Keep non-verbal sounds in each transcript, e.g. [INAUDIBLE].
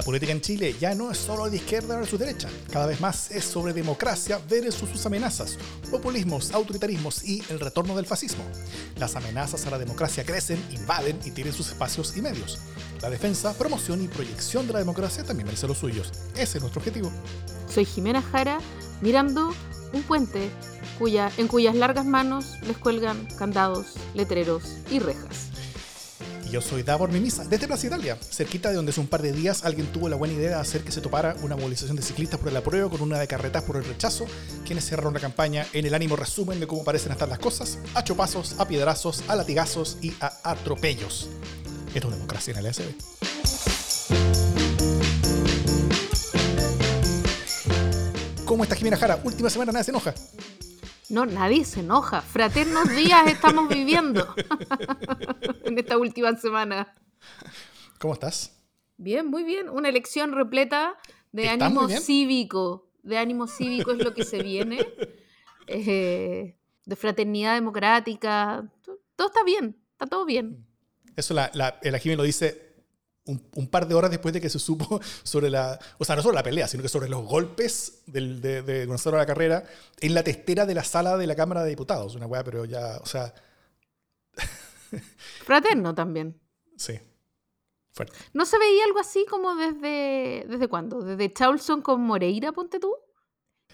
La política en Chile ya no es solo de izquierda versus derecha, cada vez más es sobre democracia versus sus amenazas, populismos, autoritarismos y el retorno del fascismo. Las amenazas a la democracia crecen, invaden y tienen sus espacios y medios. La defensa, promoción y proyección de la democracia también merece los suyos. Ese es nuestro objetivo. Soy Jimena Jara, mirando un puente cuya, en cuyas largas manos les cuelgan candados, letreros y rejas. Yo soy Davor Mimisa, desde Plaza Italia, cerquita de donde hace un par de días alguien tuvo la buena idea de hacer que se topara una movilización de ciclistas por el apruebo con una de carretas por el rechazo, quienes cerraron la campaña en el ánimo resumen de cómo parecen estar las cosas, a chopazos, a piedrazos, a latigazos y a atropellos. Esto es democracia en el SB. ¿Cómo está Jimena Jara? Última semana, nadie se enoja. No, nadie se enoja. Fraternos días estamos viviendo [LAUGHS] en esta última semana. ¿Cómo estás? Bien, muy bien. Una elección repleta de ánimo cívico. De ánimo cívico es lo que se viene. [LAUGHS] Eh, de fraternidad democrática. Todo está bien, está todo bien. Eso la, la, el lo dice un, par de horas después de que se supo [LAUGHS] sobre la, o sea, no sobre la pelea, sino que sobre los golpes del, de, de Gonzalo de la Carrera en la testera de la sala de la Cámara de Diputados. Una weá, pero ya, o sea... [LAUGHS] Fraterno también. Sí. Fuerte. ¿No se veía algo así como desde, desde cuándo? ¿Desde Charlson con Moreira, ponte tú?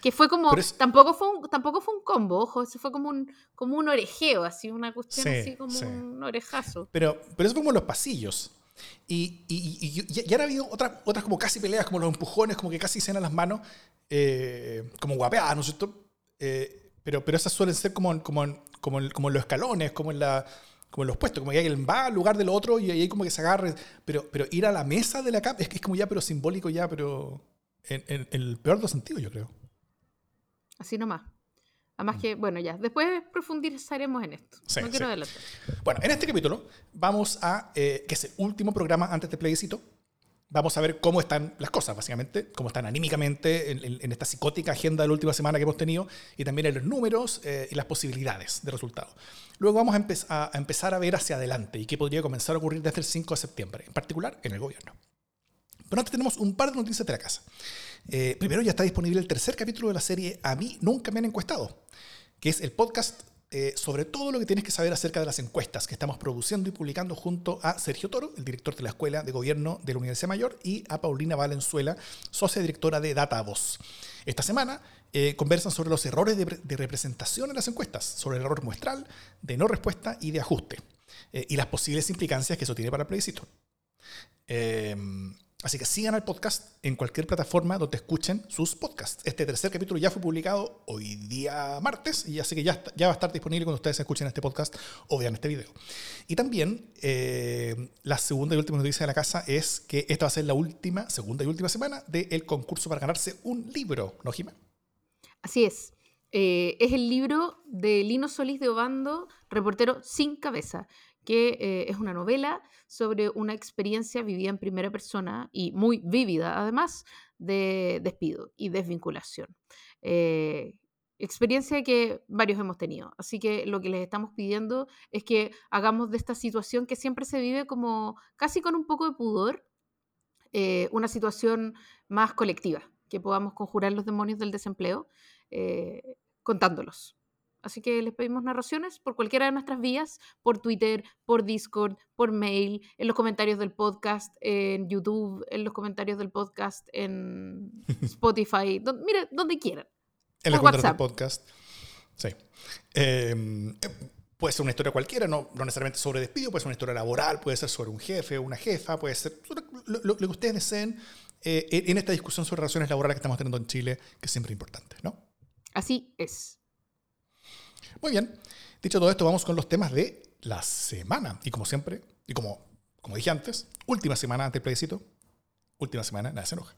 Que fue como, tampoco, fue un, tampoco fue un combo, ojo, eso fue como un, como un orejeo, así, una cuestión así como un orejazo. Pero, pero eso fue como los pasillos. Y, y, y, y, han habido otras, otras como casi peleas, como los empujones, como que casi se dan las manos, eh, como guapeadas, ¿no es cierto? Eh, pero, pero esas suelen ser como, como, como, como en los escalones, como en, la, como en los puestos, como que alguien va al lugar del otro y ahí como que se agarre. Pero, pero ir a la mesa de la cama es es como ya, pero simbólico ya, pero en, en el peor de los sentidos, yo creo. Así nomás. Además mm. que, bueno, ya, después profundizaremos en esto. no quiero adelantar. Bueno, en este capítulo vamos a, eh, que es el último programa antes del plebiscito, vamos a ver cómo están las cosas, básicamente, cómo están anímicamente en, esta psicótica agenda de la última semana que hemos tenido y también en los números eh, y las posibilidades de resultados. Luego vamos a, a, empezar a ver hacia adelante y qué podría comenzar a ocurrir desde el 5 de septiembre, en particular en el gobierno. Pero antes tenemos un par de noticias de la casa. Eh, primero ya está disponible el tercer capítulo de la serie A mí nunca me han encuestado, que es el podcast eh, sobre todo lo que tienes que saber acerca de las encuestas que estamos produciendo y publicando junto a Sergio Toro, el director de la Escuela de Gobierno de la Universidad Mayor, y a Paulina Valenzuela, socia directora de DataVoz. Esta semana eh, conversan sobre los errores de, representación en las encuestas, sobre el error muestral, de no respuesta y de ajuste, y las posibles implicancias que eso tiene para el plebiscito. Así que sigan al podcast en cualquier plataforma donde escuchen sus podcasts. Este tercer capítulo ya fue publicado hoy día martes y así que ya, va a estar disponible cuando ustedes escuchen este podcast o vean este video. Y también eh, la segunda y última noticia de la casa es que esta va a ser la última, segunda y última semana del concurso para ganarse un libro, ¿no, Jimé? Así es. Eh, es el libro de Lino Solís de Obando, reportero sin cabeza que eh, es una novela sobre una experiencia vivida en primera persona y muy vívida, además, de despido y desvinculación. Eh, experiencia que varios hemos tenido. Así que lo que les estamos pidiendo es que hagamos de esta situación que siempre se vive como casi con un poco de pudor, eh, una situación más colectiva, que podamos conjurar los demonios del desempleo contándolos. Así que les pedimos narraciones por cualquiera de nuestras vías, por Twitter, por Discord, por mail, en los comentarios del podcast, en YouTube, en los comentarios del podcast, en [LAUGHS] Spotify, mire, donde quieran. En los comentarios del podcast. Sí. Em, puede ser una historia cualquiera, no, no, necesariamente sobre despido, puede ser una historia laboral, puede ser sobre un jefe o una jefa, puede ser lo, que ustedes deseen eh, en esta discusión sobre relaciones laborales que estamos teniendo en Chile, que es siempre importante, ¿no? Así es. Muy bien, dicho todo esto, vamos con los temas de la semana. Y como siempre, y como, como dije antes, última semana antes del plebiscito, última semana, nada se enoja.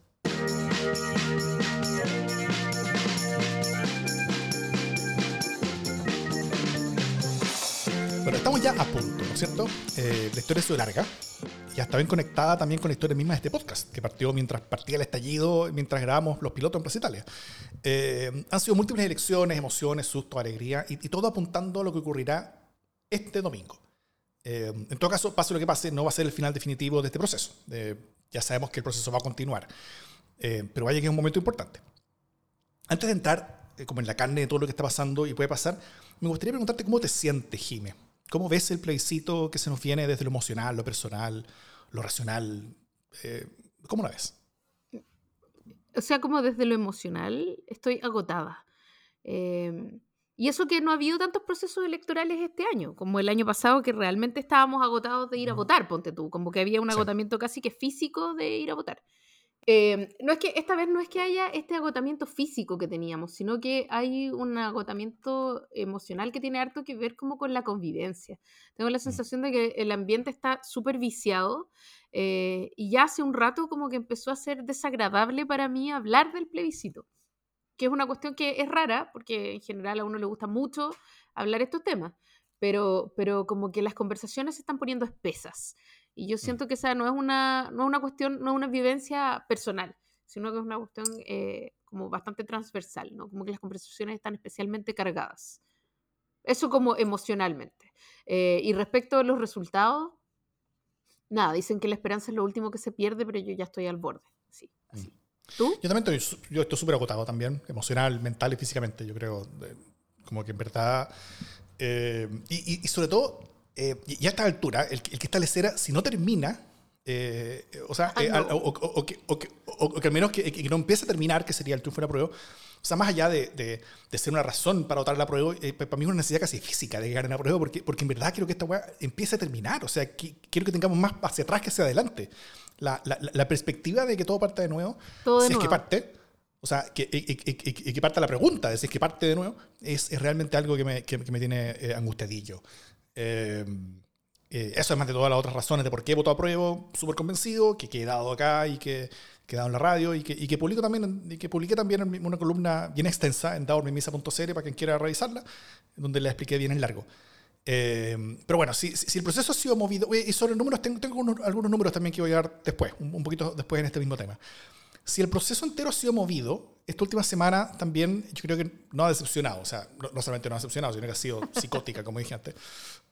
Bueno, estamos ya a punto, ¿no es cierto? Eh, la historia es larga ya está bien conectada también con la historia misma de este podcast, que partió mientras partía el estallido, mientras grabamos los pilotos en Plaza Italia. Eh, han sido múltiples elecciones, emociones, susto, alegría, y, todo apuntando a lo que ocurrirá este domingo. Eh, en todo caso, pase lo que pase, no va a ser el final definitivo de este proceso. ya sabemos que el proceso va a continuar. Eh, pero vaya que es un momento importante. Antes de entrar eh, como en la carne de todo lo que está pasando y puede pasar, me gustaría preguntarte cómo te sientes, Jime. ¿Cómo ves el plebiscito que se nos viene desde lo emocional, lo personal, lo racional? Eh, ¿Cómo lo ves? O sea, como desde lo emocional, estoy agotada. Em, y eso que no ha habido tantos procesos electorales este año, como el año pasado, que realmente estábamos agotados de ir a votar, ponte tú, como que había un agotamiento casi que físico de ir a votar. Em, no es que esta vez no es que haya este agotamiento físico que teníamos, sino que hay un agotamiento emocional que tiene harto que ver como con la convivencia. Tengo la mm. sensación de que el ambiente está súper viciado eh, y ya hace un rato como que empezó a ser desagradable para mí hablar del plebiscito, que es una cuestión que es rara porque en general a uno le gusta mucho hablar estos temas, pero, pero como que las conversaciones se están poniendo espesas. Y yo mm. siento que esa no es una, no es una cuestión, no es una vivencia personal, sino que es una cuestión eh, como bastante transversal, ¿no? Como que las conversaciones están especialmente cargadas. Eso como emocionalmente. Eh, y respecto a los resultados, nada, dicen que la esperanza es lo último que se pierde, pero yo ya estoy al borde. Sí, mm. ¿Tú? Yo también estoy, yo estoy súper agotado también, emocional, mental y físicamente, yo creo. como que en verdad... Eh, y, y, sobre todo, eh, y a esta altura, el, el que establecerá, si no termina, eh, o sea, ah, eh, o, que, al menos que, no empiece a terminar, que sería el triunfo de la prueba, o sea, más allá de, de, ser una razón para votar la prueba, para mí es una necesidad casi física de llegar a la prueba, porque, porque en verdad quiero que esta weá empiece a terminar, o sea, quiero que tengamos más hacia atrás que hacia adelante. La, la, la perspectiva de que todo parte de nuevo, si es que parte, o sea, que, y, que parte la pregunta, es que parte de nuevo, es, es realmente algo que me, que, me tiene angustiadillo. Eh, eh, eso además de todas las otras razones de por qué he votado a prueba, súper convencido, que, he dado acá y que, he dado en la radio y que, y que publico también, y que publiqué también una columna bien extensa en daormimisa.cl para quien quiera revisarla, donde la expliqué bien en largo. Eh, pero bueno, si, si, el proceso ha sido movido, y sobre números, tengo, tengo algunos números también que voy a dar después, un, poquito después en este mismo tema. Si el proceso entero ha sido movido, esta última semana también yo creo que no ha decepcionado, o sea, no, solamente no ha decepcionado, sino que ha sido [LAUGHS] psicótica, como dije antes.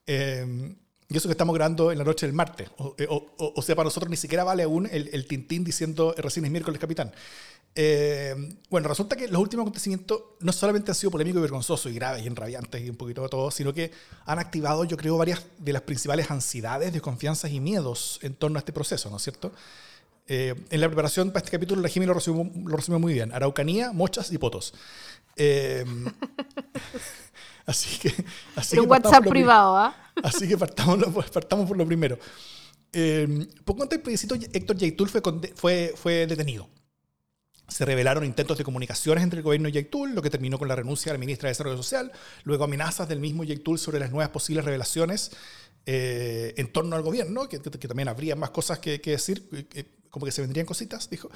Eh, y eso que estamos grabando en la noche del martes. Eh, o, sea, para nosotros ni siquiera vale aún el, el tintín diciendo eh, recién es miércoles, capitán. bueno, resulta que los últimos acontecimientos no solamente han sido polémicos y vergonzosos y graves y enrabiantes y un poquito de todo, sino que han activado, yo creo, varias de las principales ansiedades, desconfianzas y miedos en torno a este proceso, ¿no es cierto? Eh, en la preparación para este capítulo, la Jimmy lo resumió, lo resumió muy bien. Araucanía, mochas y potos. Eh, [LAUGHS] así que... Así un WhatsApp privado, ¿ah? Así que partamos, partamos, por lo primero. Eh, poco antes del plebiscito, Héctor Yaitul fue, fue, fue detenido. Se revelaron intentos de comunicaciones entre el gobierno y Yaitul, lo que terminó con la renuncia de la ministra de Desarrollo Social, luego amenazas del mismo Yaitul sobre las nuevas posibles revelaciones en torno al gobierno, que, también habría más cosas que, que decir, como que se vendrían cositas, dijo.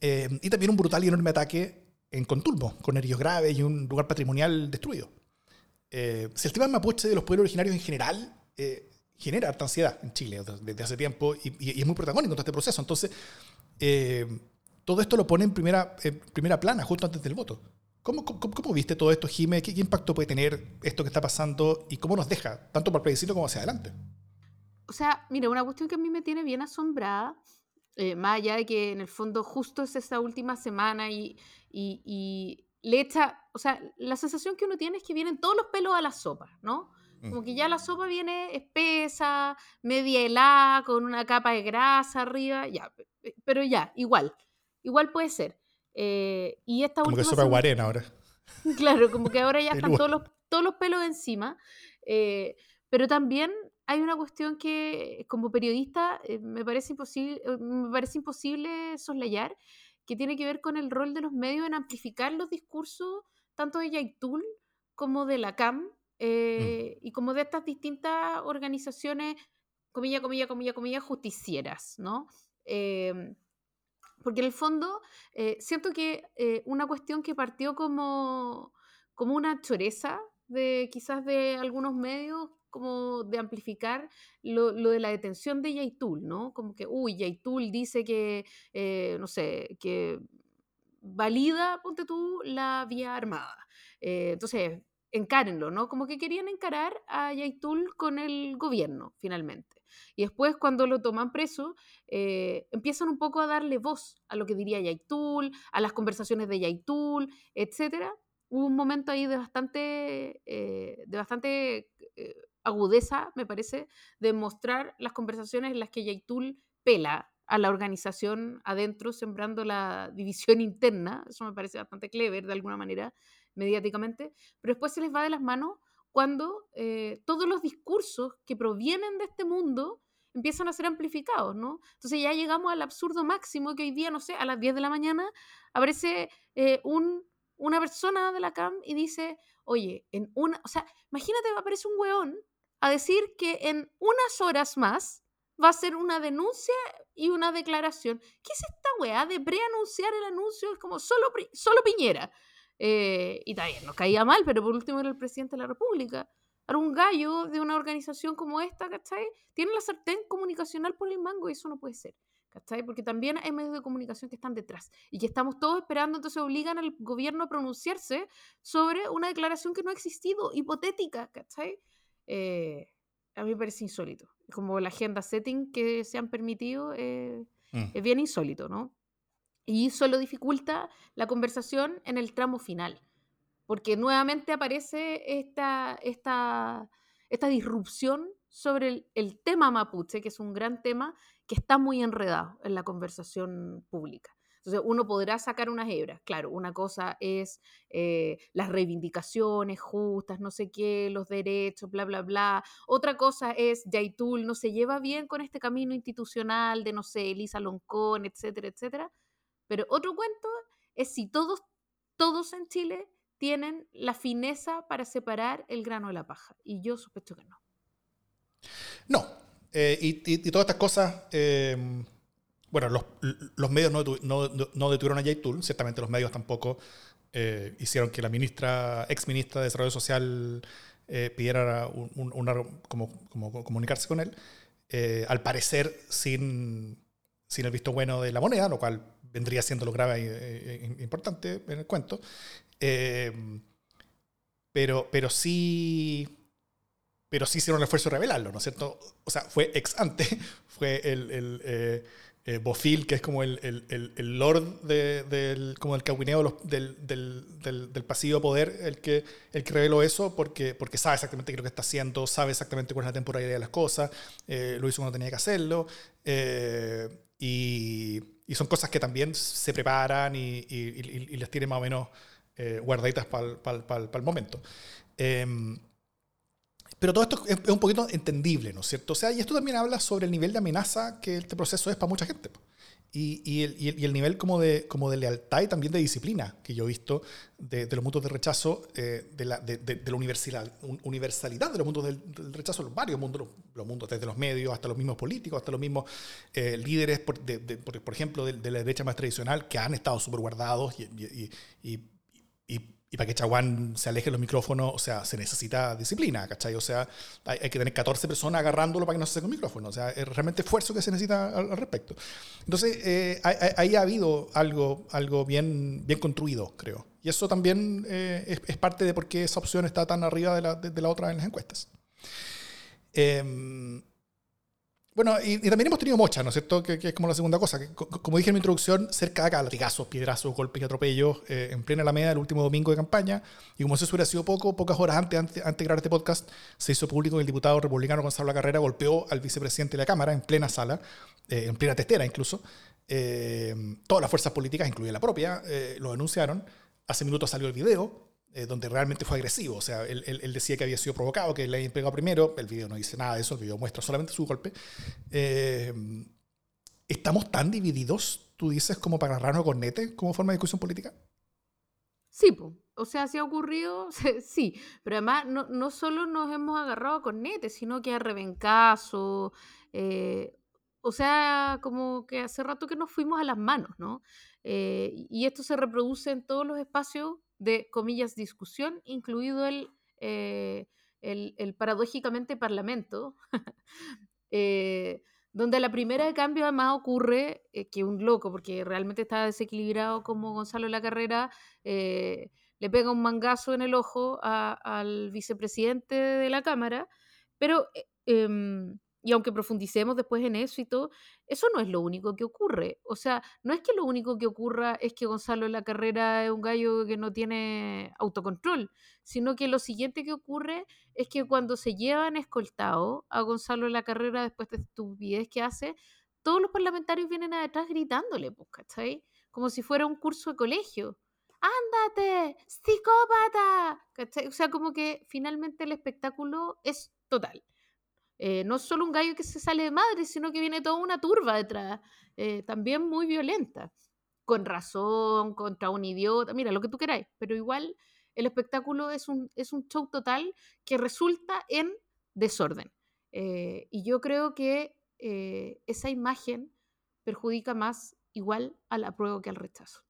Eh, y también un brutal y enorme ataque en Contulmo, con heridos graves y un lugar patrimonial destruido. Eh, si el tema mapuche de los pueblos originarios en general eh, genera harta ansiedad en Chile desde hace tiempo y, es muy protagónico en todo este proceso. Entonces, todo esto lo pone en primera, primera plana justo antes del voto. ¿Cómo, cómo, viste todo esto, Jime? ¿Qué, impacto puede tener esto que está pasando y cómo nos deja, tanto para el plebiscito como hacia adelante? O sea, mira, una cuestión que a mí me tiene bien asombrada eh, más allá de que en el fondo justo es esa última semana y, y, le echa, o sea, la sensación que uno tiene es que vienen todos los pelos a la sopa, ¿no? Como que ya la sopa viene espesa, media helada, con una capa de grasa arriba, ya, pero ya, igual, igual puede ser. Eh, y esta como que sopa guarena ahora. [LAUGHS] Claro, como que ahora ya [LAUGHS] están todos los, todos los pelos encima, eh, pero también hay una cuestión que como periodista eh, me, parece imposible, eh, me parece imposible soslayar, que tiene que ver con el rol de los medios en amplificar los discursos tanto de Yaitul como de la CAM mm. eh, y como de estas distintas organizaciones, comilla, comilla, comilla, comilla, justicieras, ¿no? Em, porque en el fondo siento que una cuestión que partió como, como una choreza de quizás de algunos medios como de amplificar lo, de la detención de Yaitul, ¿no? Como que, uy, Yaitul dice que, eh, no sé, que valida, ponte tú, la vía armada. Eh, entonces, encárenlo, ¿no? Como que querían encarar a Yaitul con el gobierno, finalmente. Y después, cuando lo toman preso, eh, empiezan un poco a darle voz a lo que diría Yaitul, a las conversaciones de Yaitul, etc. Hubo un momento ahí de bastante, de bastante agudeza, me parece, de mostrar las conversaciones en las que Yaitul pela a la organización adentro, sembrando la división [LAUGHS] interna. Eso me parece bastante clever de alguna manera, mediáticamente. Pero después se les va de las manos cuando eh, todos los discursos que provienen de este mundo empiezan a ser amplificados, ¿no? Entonces ya llegamos al absurdo máximo que hoy día, no sé, a las 10 de la mañana aparece eh, un, una persona de la CAM y dice, oye, en una, o sea, imagínate, aparece un weón a decir que en unas horas más va a ser una denuncia y una declaración. ¿Qué es esta weá de preanunciar el anuncio? Es como solo, solo Piñera. Eh, y también nos caía mal, pero por último era el presidente de la República. Ahora un gallo de una organización como esta, ¿cachai? Tiene la sartén comunicacional por el mango y eso no puede ser. ¿Cachai? Porque también hay medios de comunicación que están detrás y que estamos todos esperando, entonces obligan al gobierno a pronunciarse sobre una declaración que no ha existido, hipotética, ¿cachai? Eh, a mí me parece insólito. Como la agenda setting que se han permitido eh, mm. es bien insólito, ¿no? Y solo dificulta la conversación en el tramo final, porque nuevamente aparece esta, esta, esta disrupción sobre el, el tema mapuche, que es un gran tema que está muy enredado en la conversación pública. Entonces uno podrá sacar unas hebras. Claro, una cosa es eh, las reivindicaciones justas, no sé qué, los derechos, bla, bla, bla. Otra cosa es Yaitul no se lleva bien con este camino institucional de, no sé, Elisa Loncón, etcétera, etcétera. Pero otro cuento es si todos, todos en Chile tienen la fineza para separar el grano de la paja. Y yo sospecho que no. No. Eh, y, todas estas cosas... Eh, bueno, los, los medios no, no, no, detuvieron a Yaitul, ciertamente los medios tampoco eh, hicieron que la ministra, ex ministra de Desarrollo Social eh, pidiera una, como, como, comunicarse con él, eh, al parecer sin, sin el visto bueno de la moneda, lo cual vendría siendo lo grave e importante en el cuento. pero, pero sí pero sí hicieron el esfuerzo de revelarlo, ¿no es cierto? O sea, fue ex ante, [LAUGHS] fue el, Bofil, que es como el, el, el, lord de, del, como el caguineo del, del, del, pasillo poder, el que, el que reveló eso, porque, porque sabe exactamente qué es lo que está haciendo, sabe exactamente cuál es la temporalidad de las cosas, eh, lo hizo cuando tenía que hacerlo, eh, y, y, son cosas que también se preparan y, y, las tienen más o menos guardaditas para el momento. Pero todo esto es un poquito entendible, ¿no es cierto? O sea, y esto también habla sobre el nivel de amenaza que este proceso es para mucha gente. Y, y, el, y, el, nivel como de, como de lealtad y también de disciplina que yo he visto de, los mundos de rechazo, eh, de, la, de, la universalidad, universalidad de los mundos del, rechazo, los varios mundos, los, mundos desde los medios hasta los mismos políticos, hasta los mismos eh, líderes, por, por, por, ejemplo, de, la derecha más tradicional, que han estado súper guardados y, y para que Chaguán se aleje los micrófonos, o sea, se necesita disciplina, ¿cachai? O sea, hay, que tener 14 personas agarrándolo para que no se seque el micrófono. O sea, es realmente esfuerzo que se necesita al, respecto. Entonces, eh, ahí ha habido algo, algo bien, bien construido, creo. Y eso también eh, es, parte de por qué esa opción está tan arriba de la, de, la otra en las encuestas. Eh, bueno, y, también hemos tenido mocha, ¿no es cierto? Que, es como la segunda cosa. Que, como dije en mi introducción, cerca de acá, latigazos, piedrazos, golpes y atropellos eh, en plena Alameda el último domingo de campaña. Y como eso hubiera sido poco, pocas horas antes, antes, de grabar este podcast, se hizo público que el diputado republicano Gonzalo La Carrera golpeó al vicepresidente de la Cámara en plena sala, eh, en plena testera incluso. Eh, todas las fuerzas políticas, incluida la propia, lo denunciaron. Hace minutos salió el video eh, donde realmente fue agresivo. O sea, él, él, decía que había sido provocado, que le habían pegado primero. El video no dice nada de eso, el video muestra solamente su golpe. Eh, ¿Estamos tan divididos, tú dices, como para agarrarnos con nete como forma de discusión política? Sí, o sea, si ha ocurrido, [LAUGHS] sí, pero además no, no solo nos hemos agarrado con nete, sino que a rebencazo, eh, o sea, como que hace rato que nos fuimos a las manos, ¿no? Y esto se reproduce en todos los espacios de, comillas, discusión, incluido el, eh, el, paradójicamente parlamento, [LAUGHS] eh, donde la primera de cambio además ocurre eh, que un loco, porque realmente está desequilibrado como Gonzalo la carrera, le pega un mangazo en el ojo al vicepresidente de la Cámara, pero... Em, y aunque profundicemos después en eso y todo, eso no es lo único que ocurre. O sea, no es que lo único que ocurra es que Gonzalo en la carrera es un gallo que no tiene autocontrol, sino que lo siguiente que ocurre es que cuando se llevan escoltado a Gonzalo en la carrera después de estupidez que hace, todos los parlamentarios vienen a detrás gritándole, pues, ¿cachai? Como si fuera un curso de colegio. ¡Ándate! ¡Psicópata! ¿Cachai? O sea, como que finalmente el espectáculo es total. Eh, no solo un gallo que se sale de madre, sino que viene toda una turba detrás, eh, también muy violenta, con razón, contra un idiota, mira, lo que tú queráis, pero igual el espectáculo es un, es un show total que resulta en desorden. Eh, y yo creo que esa imagen perjudica más igual al apruebo que al rechazo.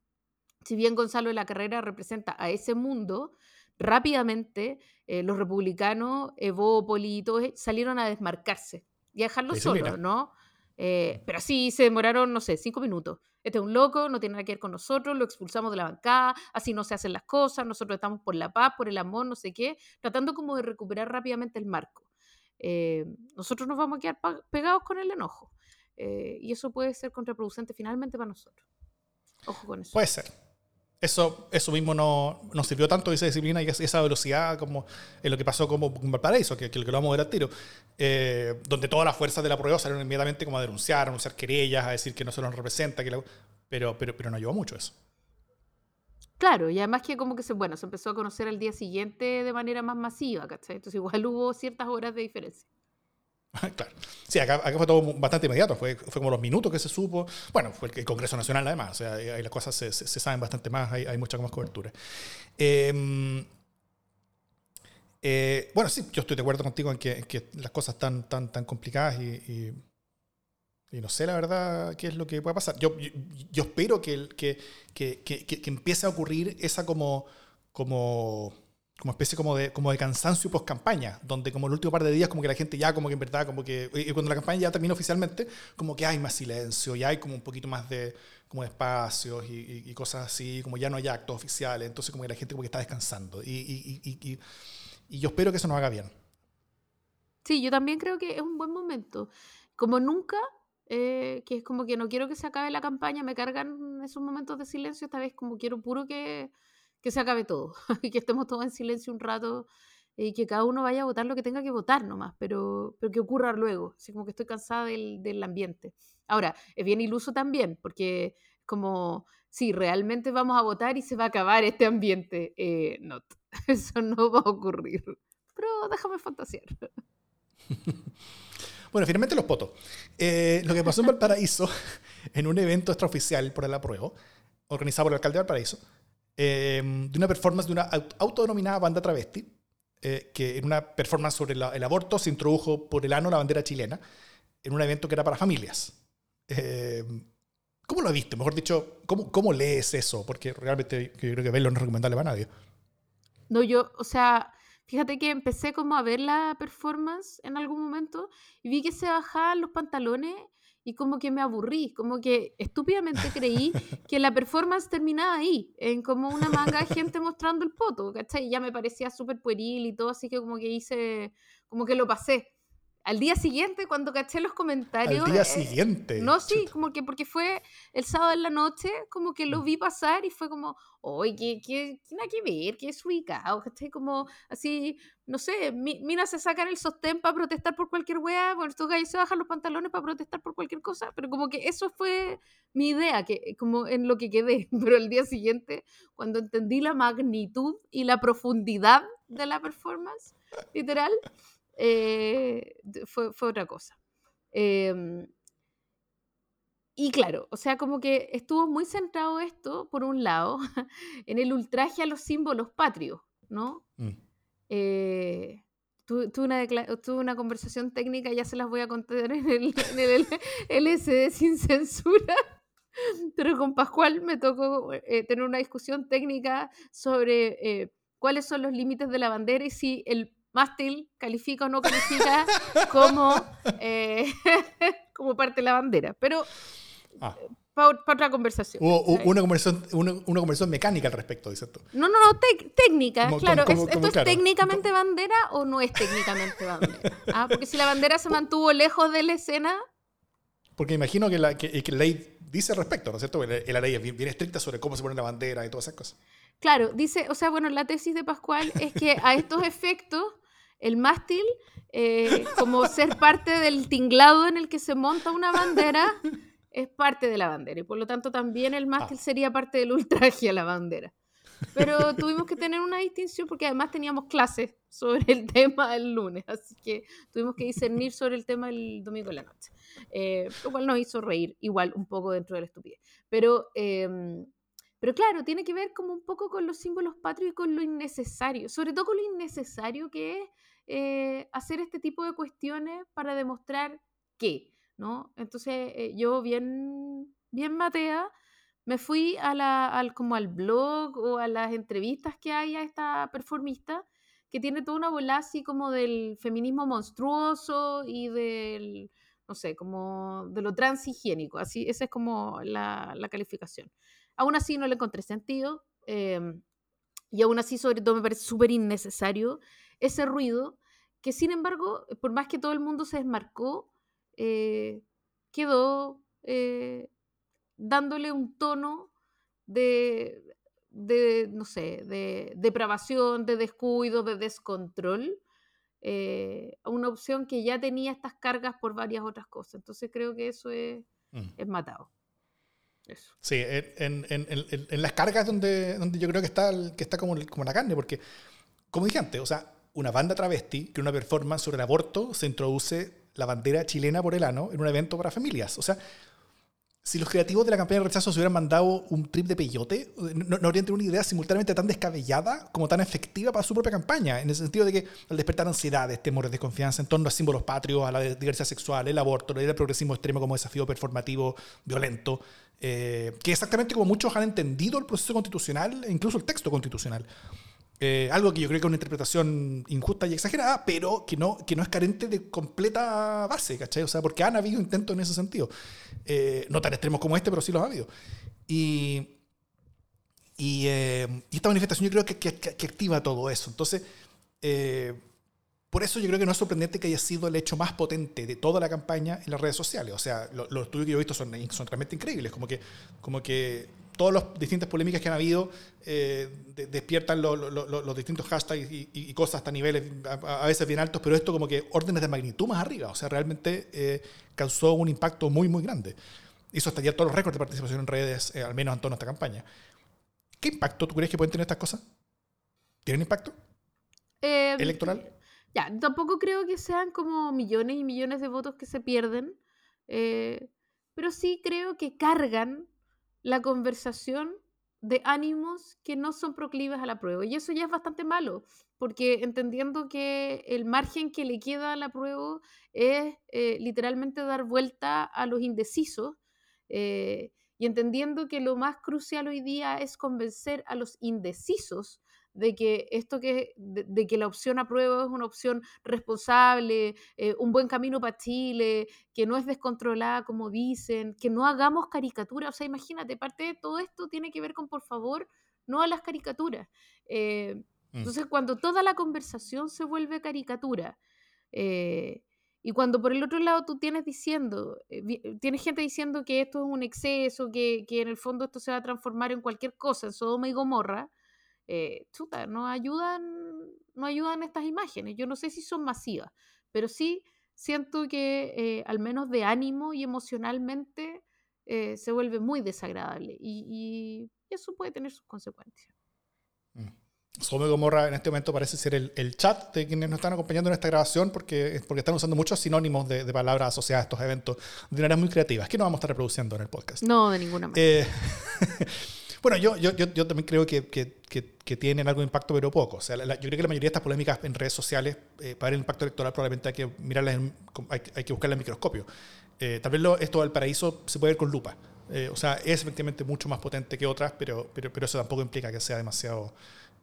Si bien Gonzalo de la Carrera representa a ese mundo, rápidamente eh, los republicanos, Evópoli y todos e, salieron a desmarcarse y a dejarlo solo, ¿no? Eh, pero así se demoraron, no sé, cinco minutos. Este es un loco, no tiene nada que ver con nosotros, lo expulsamos de la bancada, así no se hacen las cosas, nosotros estamos por la paz, por el amor, no sé qué, tratando como de recuperar rápidamente el marco. Eh, nosotros nos vamos a quedar pegados con el enojo. y eso puede ser contraproducente finalmente para nosotros. Ojo con eso. Puede ser eso, eso mismo no, no sirvió tanto, esa disciplina y esa velocidad como en lo que pasó como con Valparaíso, que, que, lo vamos a ver al tiro, eh, donde todas las fuerzas de la prueba salieron inmediatamente como a denunciar, a anunciar querellas, a decir que no se nos representa, que pero, pero, pero no ayudó mucho eso. Claro, y además que como que se, bueno, se empezó a conocer al día siguiente de manera más masiva, ¿cachai? Entonces igual [LAUGHS] hubo ciertas horas de diferencia. Claro. Sí, acá, fue todo bastante inmediato, fue, fue, como los minutos que se supo. Bueno, fue el, Congreso Nacional además, o sea, ahí las cosas se, se, saben bastante más, hay, hay, mucha más cobertura. Em, eh, bueno, sí, yo estoy de acuerdo contigo en que, las cosas están tan, tan complicadas y, y, no sé la verdad qué es lo que puede pasar. Yo, yo, espero que, que, que, que, empiece a ocurrir esa como... como como especie como de, como de cansancio post campaña, donde como el último par de días como que la gente ya como que en verdad como que y cuando la campaña ya termina oficialmente como que hay más silencio y hay como un poquito más de como de espacios y, cosas así, como ya no hay actos oficiales, entonces como que la gente como que está descansando y, y yo espero que eso nos haga bien. Sí, yo también creo que es un buen momento. Como nunca, eh, que es como que no quiero que se acabe la campaña, me cargan esos momentos de silencio, esta vez como quiero puro que que se acabe todo [LAUGHS] y que estemos todos en silencio un rato y que cada uno vaya a votar lo que tenga que votar nomás, pero, pero que ocurra luego. Así como que estoy cansada del, del ambiente. Ahora, es bien iluso también, porque como, sí, realmente vamos a votar y se va a acabar este ambiente. Eh, no, [LAUGHS] eso no va a ocurrir. Pero déjame fantasear. [LAUGHS] Bueno, finalmente los votos. Eh, lo que pasó en Valparaíso, en un evento extraoficial por el apruebo, organizado por el alcalde de Valparaíso, Em, de una performance de una autodenominada banda travesti, eh, que en una performance sobre el aborto se introdujo por el ano la bandera chilena, en un evento que era para familias. Em, ¿Cómo lo has visto? Mejor dicho, ¿cómo, ¿cómo lees eso? Porque realmente yo creo que verlo no es recomendable para nadie. No, yo, o sea, fíjate que empecé como a ver la performance en algún momento y vi que se bajaban los pantalones y como que me aburrí, como que estúpidamente creí [LAUGHS] que la performance terminaba ahí, en como una manga de gente mostrando el poto, ¿cachai? Ya me parecía súper pueril y todo, así que como que hice, como que lo pasé. Al día siguiente, cuando caché los comentarios. Al día eh, siguiente. No, sí, como que porque fue el sábado en la noche, como que lo mm. vi pasar y fue como, oye, ¿qué, qué, nada que ver? ¿Qué es ubicado? ¿Cachai? Como así, no sé, mira, se sacan el sostén para protestar por cualquier wea, bueno, estos gallos se bajan los pantalones para protestar por cualquier cosa, pero como que eso fue mi idea, que como en lo que quedé. [LAUGHS] Pero el día siguiente, cuando entendí la magnitud y la profundidad de la performance, literal eh, fue, fue, otra cosa. Em, y claro, o sea, como que estuvo muy centrado esto, por un lado, [LAUGHS] en el ultraje a los símbolos patrios, ¿no? Mm. Eh, tuve, una una conversación técnica, ya se las voy a contar en el, en el LSD sin censura, [LAUGHS] pero con Pascual me tocó eh, tener una discusión técnica sobre cuáles son los límites de la bandera y si el mástil califica o no califica como, eh, [LAUGHS] como parte de la bandera. Pero Ah. Para, otra conversación. Hubo una, conversación, una, conversación mecánica al respecto, dice tú. No, no, no, técnica, claro. ¿Esto es técnicamente bandera o no es técnicamente bandera? ¿Ah? Porque si la bandera se mantuvo lejos de la escena... Porque imagino que la, que, ley dice al respecto, ¿no es cierto? La, ley es bien, bien, estricta sobre cómo se pone la bandera y todas esas cosas. Claro, dice, o sea, bueno, la tesis de Pascual es que a estos efectos el mástil, eh, como ser parte del tinglado en el que se monta una bandera, es parte de la bandera y por lo tanto también el mástil ah. sería parte del ultraje a la bandera. Pero tuvimos que tener una distinción porque además teníamos clases sobre el tema el lunes, así que tuvimos que discernir sobre el tema el domingo en la noche, eh, lo cual nos hizo reír igual un poco dentro de la estupidez. Pero, em, pero claro, tiene que ver como un poco con los símbolos patrios y con lo innecesario, sobre todo con lo innecesario que es eh, hacer este tipo de cuestiones para demostrar que ¿no? Entonces eh, yo bien, bien matea, me fui a la, al, como al blog o a las entrevistas que hay a esta performista, que tiene toda una bola así como del feminismo monstruoso y del, no sé, como de lo transhigiénico, así, esa es como la, la calificación. Aún así no le encontré sentido, em, y aún así sobre todo me parece súper innecesario ese ruido, que sin embargo, por más que todo el mundo se desmarcó, eh, quedó eh, dándole un tono de, de, no sé, de depravación, de descuido, de descontrol, eh, a una opción que ya tenía estas cargas por varias otras cosas. Entonces creo que eso es, mm. es matado. Sí, en, en, en, las cargas donde, donde yo creo que está, que está como, como la carne, porque, como dije antes, o sea, una banda travesti que una performance sobre el aborto se introduce la bandera chilena por el ano en un evento para familias. O sea, si los creativos de la campaña de rechazo se hubieran mandado un trip de peyote, no, habrían tenido una idea simultáneamente tan descabellada como tan efectiva para su propia campaña, en el sentido de que al despertar ansiedades, temores, desconfianza en torno a símbolos patrios, a la diversidad sexual, el aborto, el progresismo extremo como desafío performativo violento, eh, que exactamente como muchos han entendido el proceso constitucional e incluso el texto constitucional. Eh, algo que yo creo que es una interpretación injusta y exagerada, pero que no, que no es carente de completa base, ¿cachai? O sea, porque han habido intentos en ese sentido. Eh, no tan extremos como este, pero sí los ha habido. Y, y, eh, esta manifestación yo creo que, que, que activa todo eso. Entonces, por eso yo creo que no es sorprendente que haya sido el hecho más potente de toda la campaña en las redes sociales. O sea, los estudios que yo he visto son, son realmente increíbles. Como que, como que todas las distintas polémicas que han habido eh, despiertan los distintos hashtags y, cosas hasta niveles a, veces bien altos, pero esto como que órdenes de magnitud más arriba, o sea, realmente eh, causó un impacto muy, muy grande. Hizo estallar todos los récords de participación en redes, eh, al menos en torno a esta campaña. ¿Qué impacto tú crees que pueden tener estas cosas? ¿Tienen impacto? ¿Electoral? Ya, tampoco creo que sean como millones y millones de votos que se pierden, pero sí creo que cargan la conversación de ánimos que no son proclives a la prueba. Y eso ya es bastante malo, porque entendiendo que el margen que le queda a la prueba es eh, literalmente dar vuelta a los indecisos, eh, y entendiendo que lo más crucial hoy día es convencer a los indecisos de que esto que, de, que la opción a prueba es una opción responsable, eh, un buen camino para Chile, que no es descontrolada como dicen, que no hagamos caricaturas. O sea, imagínate, parte de todo esto tiene que ver con, por favor, no a las caricaturas. Eh, mm. entonces, cuando toda la conversación se vuelve caricatura, eh, y cuando por el otro lado tú tienes diciendo, tienes gente diciendo que esto es un exceso, que, que, en el fondo esto se va a transformar en cualquier cosa, en Sodoma y Gomorra, eh, chuta, no ayudan, no ayudan estas imágenes. Yo no sé si son masivas, pero sí siento que eh, al menos de ánimo y emocionalmente eh, se vuelve muy desagradable y, eso puede tener sus consecuencias. Mm. Sodoma Gomorra en este momento parece ser el, chat de quienes nos están acompañando en esta grabación porque, porque están usando muchos sinónimos de, palabras asociadas a estos eventos de maneras muy creativas que no vamos a estar reproduciendo en el podcast. No, de ninguna manera. [LAUGHS] Bueno, yo, yo, yo, también creo que, que, que, tienen algo de impacto, pero poco. O sea, yo creo que la mayoría de estas polémicas en redes sociales, eh, para el impacto electoral, probablemente hay que mirarlas, hay, hay, que buscarlas en microscopio. Eh, tal vez lo, esto del paraíso se puede ver con lupa. Eh, o sea, es efectivamente mucho más potente que otras, pero, pero, pero eso tampoco implica que sea demasiado,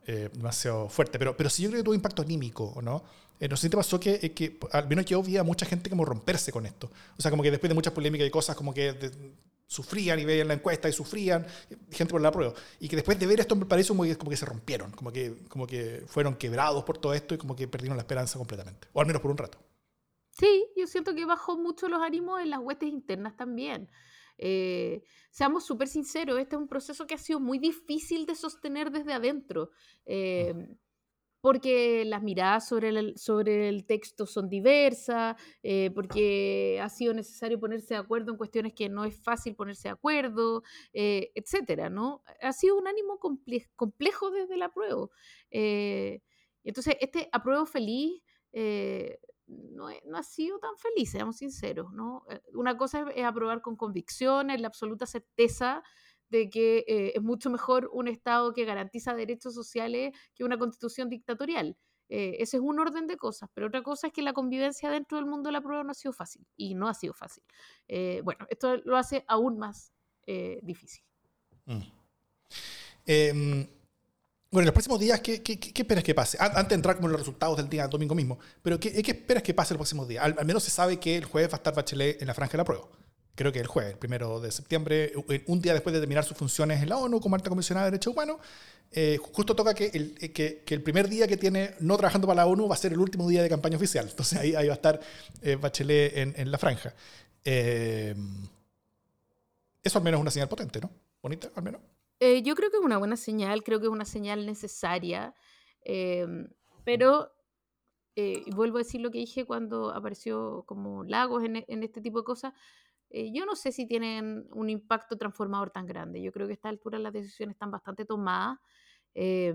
demasiado fuerte. Pero, pero sí yo creo que tuvo impacto anímico, ¿no? no sé si te pasó que, que al menos yo vi a mucha gente como romperse con esto. O sea, como que después de muchas polémicas y cosas, como que sufrían y veían la encuesta y sufrían, gente por la prueba. Y que después de ver esto Valparaíso como que, como que se rompieron, como que, como que fueron quebrados por todo esto y como que perdieron la esperanza completamente. O al menos por un rato. Sí, yo siento que bajó mucho los ánimos en las huestes internas también. Eh, seamos súper sinceros, este es un proceso que ha sido muy difícil de sostener desde adentro. Eh, porque las miradas sobre el, sobre el texto son diversas, eh, porque ha sido necesario ponerse de acuerdo en cuestiones que no es fácil ponerse de acuerdo, eh, etcétera, ¿no? Ha sido un ánimo complejo desde el apruebo. Eh, entonces, este apruebo feliz no, no, ha sido tan feliz, seamos sinceros, ¿no? Una cosa es, es aprobar con convicción, en la absoluta certeza de que eh, es mucho mejor un Estado que garantiza derechos sociales que una constitución dictatorial. Eh, ese es un orden de cosas, pero otra cosa es que la convivencia dentro del mundo de la prueba no ha sido fácil y no ha sido fácil. Eh, bueno, esto lo hace aún más difícil. Mm. Em, bueno, en los próximos días, ¿qué, qué, esperas que pase? Antes de entrar como en los resultados del día domingo mismo, pero ¿qué, qué esperas que pase en los próximos días? Al, al, menos se sabe que el jueves va a estar Bachelet en la franja de la prueba creo que el jueves, el primero de septiembre, un día después de terminar sus funciones en la ONU como alta comisionada de derechos humanos, eh, justo toca que el, eh, que, que el, primer día que tiene no trabajando para la ONU va a ser el último día de campaña oficial. Entonces ahí, ahí va a estar eh, Bachelet en, en, la franja. Eh, eso al menos es una señal potente, ¿no? Bonita, al menos. Eh, yo creo que es una buena señal, creo que es una señal necesaria, pero vuelvo a decir lo que dije cuando apareció como Lagos en, en este tipo de cosas eh, yo no sé si tienen un impacto transformador tan grande. Yo creo que a esta altura las decisiones están bastante tomadas. Eh,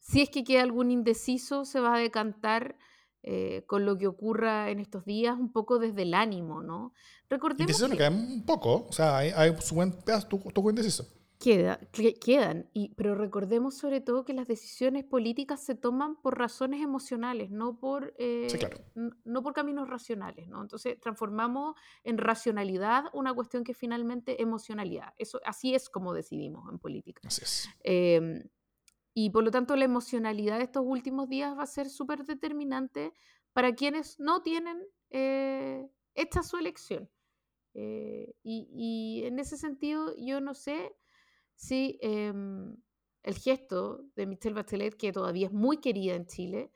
si es que queda algún indeciso, se va a decantar eh, con lo que ocurra en estos días, un poco desde el ánimo, ¿no? Recordemos. Indeciso que... queda un poco, o sea, hay, hay su buen pedazo, tu, tu indeciso. Queda, quedan, y, pero recordemos sobre todo que las decisiones políticas se toman por razones emocionales, no por, eh, sí, claro. no por caminos racionales. ¿no? Entonces transformamos en racionalidad una cuestión que finalmente emocionalidad. Eso, así es como decidimos en política. Así es. Eh, y por lo tanto la emocionalidad de estos últimos días va a ser súper determinante para quienes no tienen eh, hecha su elección. Eh, y, y en ese sentido yo no sé sí, eh, el gesto de Michelle Bachelet, que todavía es muy querida en Chile,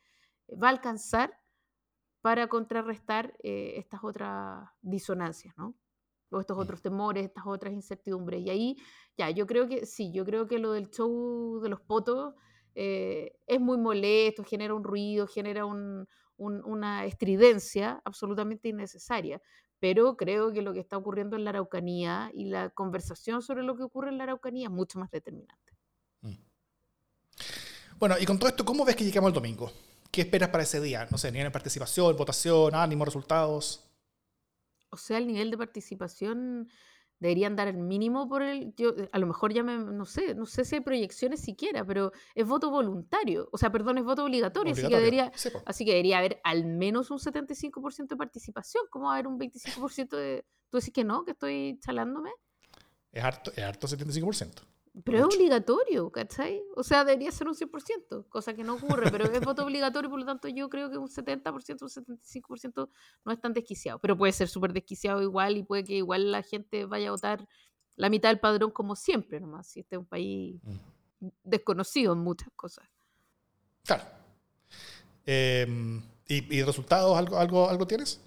va a alcanzar para contrarrestar eh, estas otras disonancias, ¿no? O estos otros temores, estas otras incertidumbres. Y ahí, ya, yo creo que sí, yo creo que lo del show de los potos eh, es muy molesto, genera un ruido, genera un, un, una estridencia absolutamente innecesaria pero creo que lo que está ocurriendo en la Araucanía y la conversación sobre lo que ocurre en la Araucanía es mucho más determinante. Mm. Bueno, y con todo esto, ¿cómo ves que llegamos el domingo? ¿Qué esperas para ese día? No sé, nivel de participación, votación, ánimo, resultados. O sea, el nivel de participación deberían dar el mínimo por el yo eh, a lo mejor ya me no sé no sé si hay proyecciones siquiera pero es voto voluntario o sea perdón es voto obligatorio, obligatorio. así que debería sí, así que debería haber al menos un 75% de participación cómo va a haber un 25% de tú decís que no que estoy chalándome es harto es harto 75% pero Mucho. es obligatorio, ¿cachai? O sea, debería ser un 100%, cosa que no ocurre, pero es voto obligatorio, por lo tanto yo creo que un 70%, un 75% no es tan desquiciado, pero puede ser súper desquiciado igual y puede que igual la gente vaya a votar la mitad del padrón como siempre, nomás, si este es un país mm. desconocido en muchas cosas. Claro. Eh, ¿y, ¿y, resultados algo, algo, algo tienes?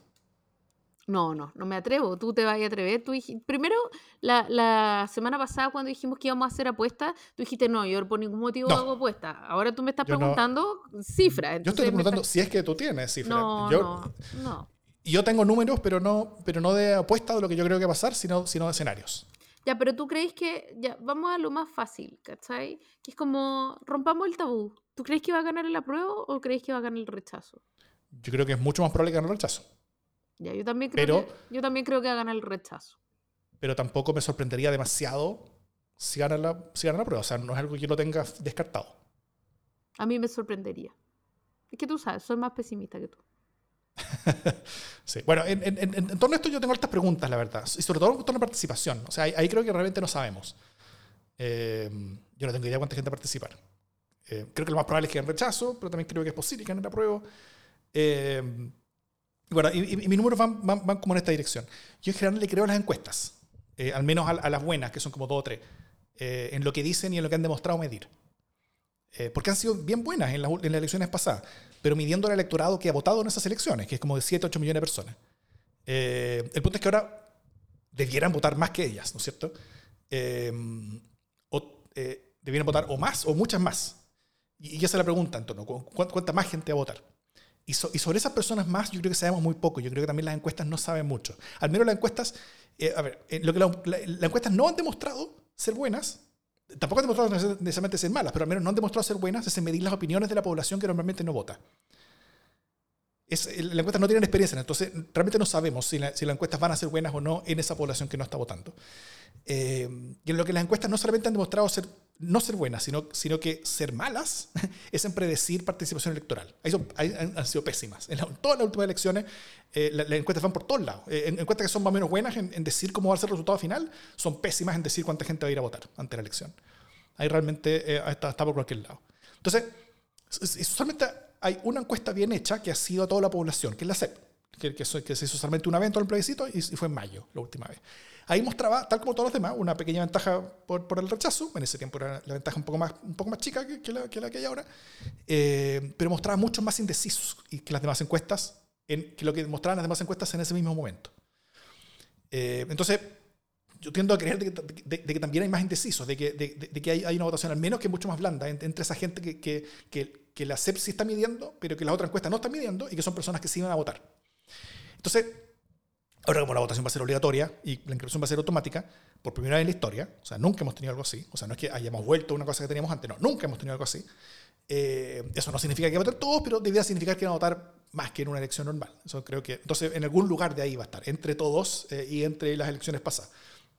No, no, no me atrevo. Tú te vas a atrever. Tú dijiste, primero, la, la, semana pasada, cuando dijimos que íbamos a hacer apuestas, tú dijiste, no, yo por ningún motivo no. hago apuestas. Ahora tú me estás yo preguntando no. cifras. Yo estoy preguntando si es que tú tienes cifras. No, yo, no, no. Yo tengo números, pero no, pero no de apuestas de lo que yo creo que va a pasar, sino, sino de escenarios. Ya, pero tú crees que, ya, vamos a lo más fácil, ¿cachai? Que es como, rompamos el tabú. ¿Tú crees que va a ganar el apruebo o crees que va a ganar el rechazo? Yo creo que es mucho más probable que gane el rechazo. Ya, yo también creo pero, que, yo también creo que va a ganar el rechazo. Pero tampoco me sorprendería demasiado si gana la, si gana la prueba. O sea, no es algo que yo lo tenga descartado. A mí me sorprendería. Es que tú sabes, soy más pesimista que tú. [LAUGHS] sí, bueno, en, en, en, en, torno a esto yo tengo estas preguntas, la verdad. Y sobre todo en torno a la participación. O sea, ahí, ahí creo que realmente no sabemos. Eh, yo no tengo idea de cuánta gente va a participar. Eh, creo que lo más probable es que gane rechazo, pero también creo que es posible que gane la prueba. Eh, bueno, y, y, y mis números van, como en esta dirección. Yo en general le creo a las encuestas. eh, al menos a, las buenas, que son como dos o tres, eh, en lo que dicen y en lo que han demostrado medir. porque han sido bien buenas en, las elecciones pasadas, pero midiendo el electorado que ha votado en esas elecciones, que es como de 7, 8 millones de personas. el punto es que ahora debieran votar más que ellas, ¿no es cierto? debieran votar o más o muchas más. Y, ya se la pregunta, Antonio, ¿cuánta más gente va a votar? Y, sobre esas personas más, yo creo que sabemos muy poco. Yo creo que también las encuestas no saben mucho. Al menos las encuestas, eh, a ver, lo que las encuestas no han demostrado ser buenas, tampoco han demostrado necesariamente ser malas, pero al menos no han demostrado ser buenas, es medir las opiniones de la población que normalmente no vota. Es, las encuestas no tienen experiencia, entonces realmente no sabemos si, si, las encuestas van a ser buenas o no en esa población que no está votando. Eh, y en lo que las encuestas no solamente han demostrado ser no ser buenas, sino, sino que ser malas [LAUGHS] es en predecir participación electoral. Ahí, han, sido pésimas. En, todas las últimas elecciones, eh, las, encuestas van por todos lados. Eh, en, encuestas que son más o menos buenas en, decir cómo va a ser el resultado final, son pésimas en decir cuánta gente va a ir a votar ante la elección. Ahí realmente eh, está, por cualquier lado. Entonces, solamente hay una encuesta bien hecha que ha sido a toda la población, que es la CEP, que, que, se hizo solamente un evento en el plebiscito y, y fue en mayo la última vez. Ahí mostraba, tal como todos los demás, una pequeña ventaja por, por el rechazo. En ese tiempo era la ventaja un poco más, un poco más chica que, la, que, la, que hay ahora. Eh, pero mostraba muchos más indecisos que las demás encuestas, en, que lo que mostraban las demás encuestas en ese mismo momento. Eh, entonces, yo tiendo a creer de que, que, también hay más indecisos, de que, de, que hay, hay, una votación al menos que mucho más blanda entre, esa gente que, que, la CEP sí está midiendo, pero que las otras encuestas no están midiendo y que son personas que sí van a votar. Entonces, Ahora, como la votación va a ser obligatoria y la inscripción va a ser automática, por primera vez en la historia, o sea, nunca hemos tenido algo así, o sea, no es que hayamos vuelto a una cosa que teníamos antes, no, nunca hemos tenido algo así. Eh, eso no significa que votar todos, pero debería significar que van a votar más que en una elección normal. Eso creo que, entonces, en algún lugar de ahí va a estar, entre todos eh, y entre las elecciones pasadas.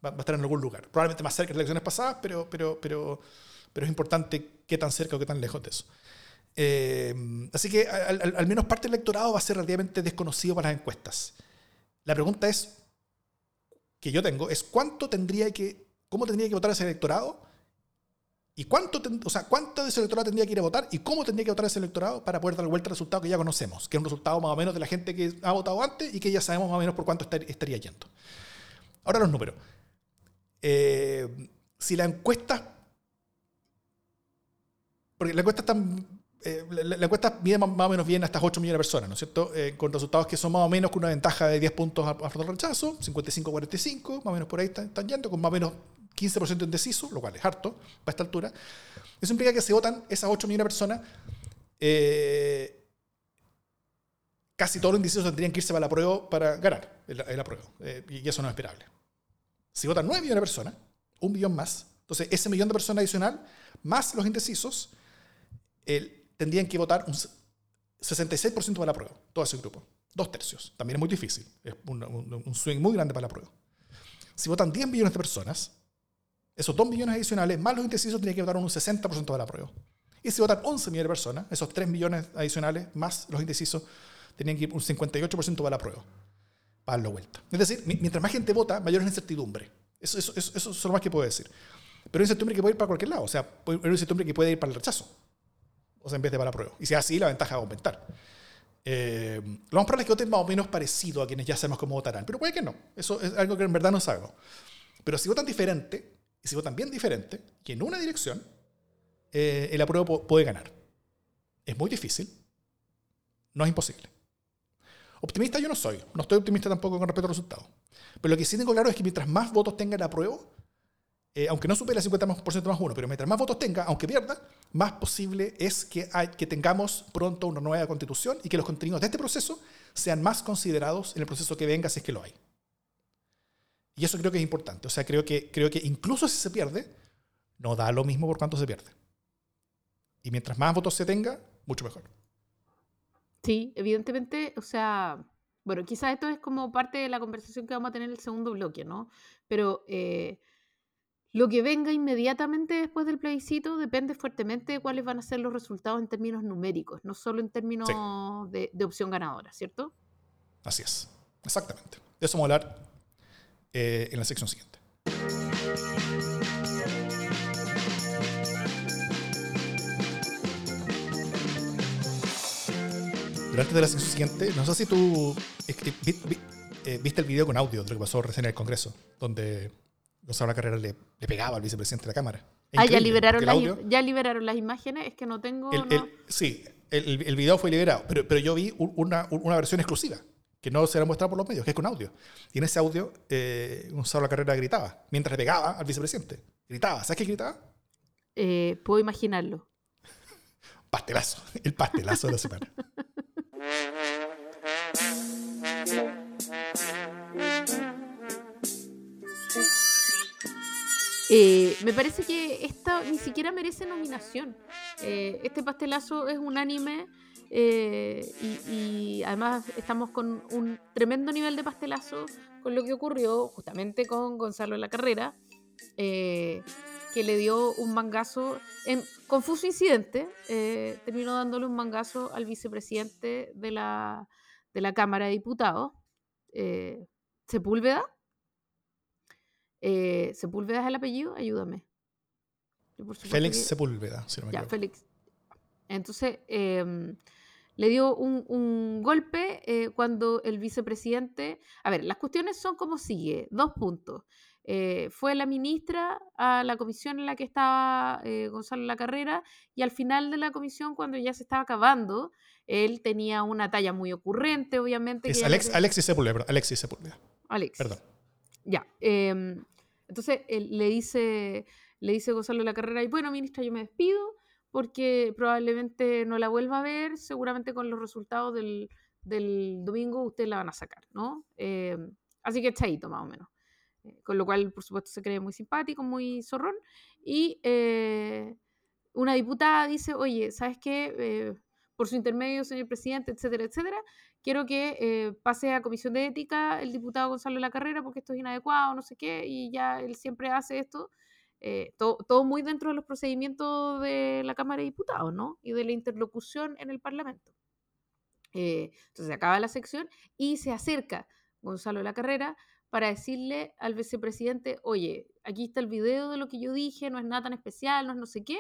Va, a estar en algún lugar. Probablemente más cerca de las elecciones pasadas, pero, pero, pero, pero es importante qué tan cerca o qué tan lejos de eso. Eh, así que al, al menos parte del electorado va a ser relativamente desconocido para las encuestas. La pregunta es que yo tengo es cuánto tendría que, cómo tendría que votar ese electorado y cuánto, o sea, cuánto de ese electorado tendría que ir a votar y cómo tendría que votar ese electorado para poder dar vuelta al resultado que ya conocemos, que es un resultado más o menos de la gente que ha votado antes y que ya sabemos más o menos por cuánto estaría yendo. Ahora los números. Eh, si la encuesta, porque la encuesta está eh, la, encuesta mide más, o menos bien a estas 8 millones de personas, ¿no es cierto? Eh, con resultados que son más o menos con una ventaja de 10 puntos a, del rechazo, 55-45, más o menos por ahí están, yendo, con más o menos 15% indeciso, lo cual es harto para esta altura. Eso implica que se votan esas 8 millones de personas, eh, casi todos los indecisos tendrían que irse para la prueba para ganar el, el apruebo, y eso no es esperable. Si votan 9 millones de personas, un millón más, entonces ese millón de personas adicional, más los indecisos, el, tendrían que votar un 66% para la prueba, todo ese grupo. Dos tercios. También es muy difícil. Es un, swing muy grande para la prueba. Si votan 10 millones de personas, esos 2 millones adicionales, más los indecisos, tendrían que votar un 60% para la prueba. Y si votan 11 millones de personas, esos 3 millones adicionales, más los indecisos, tendrían que ir un 58% para la prueba. Para darlo vuelta. Es decir, mientras más gente vota, mayor es la incertidumbre. Eso, eso, eso, eso es lo más que puedo decir. Pero es incertidumbre que puede ir para cualquier lado. O sea, es incertidumbre que puede ir para el rechazo o sea, en vez de para prueba. Y si es así, la ventaja va a aumentar. Eh, lo más probable es que voten más o menos parecido a quienes ya sabemos cómo votarán, pero puede que no. Eso es algo que en verdad no sabemos. Pero si votan diferente, y si votan bien diferente, que en una dirección, eh, el apruebo puede ganar. Es muy difícil, no es imposible. Optimista yo no soy, no estoy optimista tampoco con respecto al resultado. Pero lo que sí tengo claro es que mientras más votos tenga el apruebo, eh, aunque no supere el 50% más uno, pero mientras más votos tenga, aunque pierda, más posible es que, tengamos pronto una nueva constitución y que los contenidos de este proceso sean más considerados en el proceso que venga, si es que lo hay. Y eso creo que es importante. O sea, creo que, creo que incluso si se pierde, no da lo mismo por cuánto se pierde. Y mientras más votos se tenga, mucho mejor. Sí, evidentemente, o sea, bueno, quizás esto es como parte de la conversación que vamos a tener en el segundo bloque, ¿no? Pero eh, lo que venga inmediatamente después del plebiscito depende fuertemente de cuáles van a ser los resultados en términos numéricos, no solo en términos de, opción ganadora, ¿cierto? Así es, exactamente. De eso vamos a hablar eh, en la sección siguiente. Durante de la sección siguiente, no sé si tú eh, viste el video con audio de lo que pasó recién en el Congreso, donde Gonzalo Carrera le, le pegaba al vicepresidente de la Cámara. Ah, ya liberaron, las, ya liberaron las imágenes, es que no tengo... sí, el, el, video fue liberado, pero, pero yo vi una, una versión exclusiva que no se la mostrado por los medios, que es con audio. Y en ese audio, eh, Gonzalo Carrera gritaba, mientras le pegaba al vicepresidente. Gritaba. ¿Sabes qué gritaba? Eh, puedo imaginarlo. [LAUGHS] Pastelazo. El pastelazo de la semana. [LAUGHS] Eh, me parece que esta ni siquiera merece nominación. Eh, este pastelazo es un anime eh, y, además estamos con un tremendo nivel de pastelazo con lo que ocurrió justamente con Gonzalo La Carrera, que le dio un mangazo en confuso incidente, terminó dándole un mangazo al vicepresidente de la, de la Cámara de Diputados, Sepúlveda. ¿Sepúlveda es el apellido? Ayúdame. Félix Sepúlveda, si no me ya, Félix. Entonces, em, le dio un, golpe eh, cuando el vicepresidente... A ver, las cuestiones son como sigue, dos puntos. Eh, fue la ministra a la comisión en la que estaba eh, Gonzalo La Carrera y al final de la comisión, cuando ya se estaba acabando, él tenía una talla muy ocurrente, obviamente. Es Alex, Alexis Sepúlveda. Alexis Sepúlveda. Alex. Perdón. Ya. Em, entonces le dice, le dice Gonzalo La Carrera, y bueno, ministra, yo me despido porque probablemente no la vuelva a ver, seguramente con los resultados del, domingo ustedes la van a sacar, ¿no? Eh, así que chaito, más o menos. Eh, con lo cual, por supuesto, se cree muy simpático, muy zorrón. Y eh, una diputada dice, oye, ¿sabes qué? Por su intermedio, señor presidente, etcétera, etcétera, quiero que pase a comisión de ética el diputado Gonzalo la Carrera porque esto es inadecuado, no sé qué, y ya él siempre hace esto. Eh, todo, muy dentro de los procedimientos de la Cámara de Diputados, ¿no? Y de la interlocución en el Parlamento. Eh, entonces se acaba la sección y se acerca Gonzalo de la Carrera para decirle al vicepresidente, oye, aquí está el video de lo que yo dije, no es nada tan especial, no es no sé qué.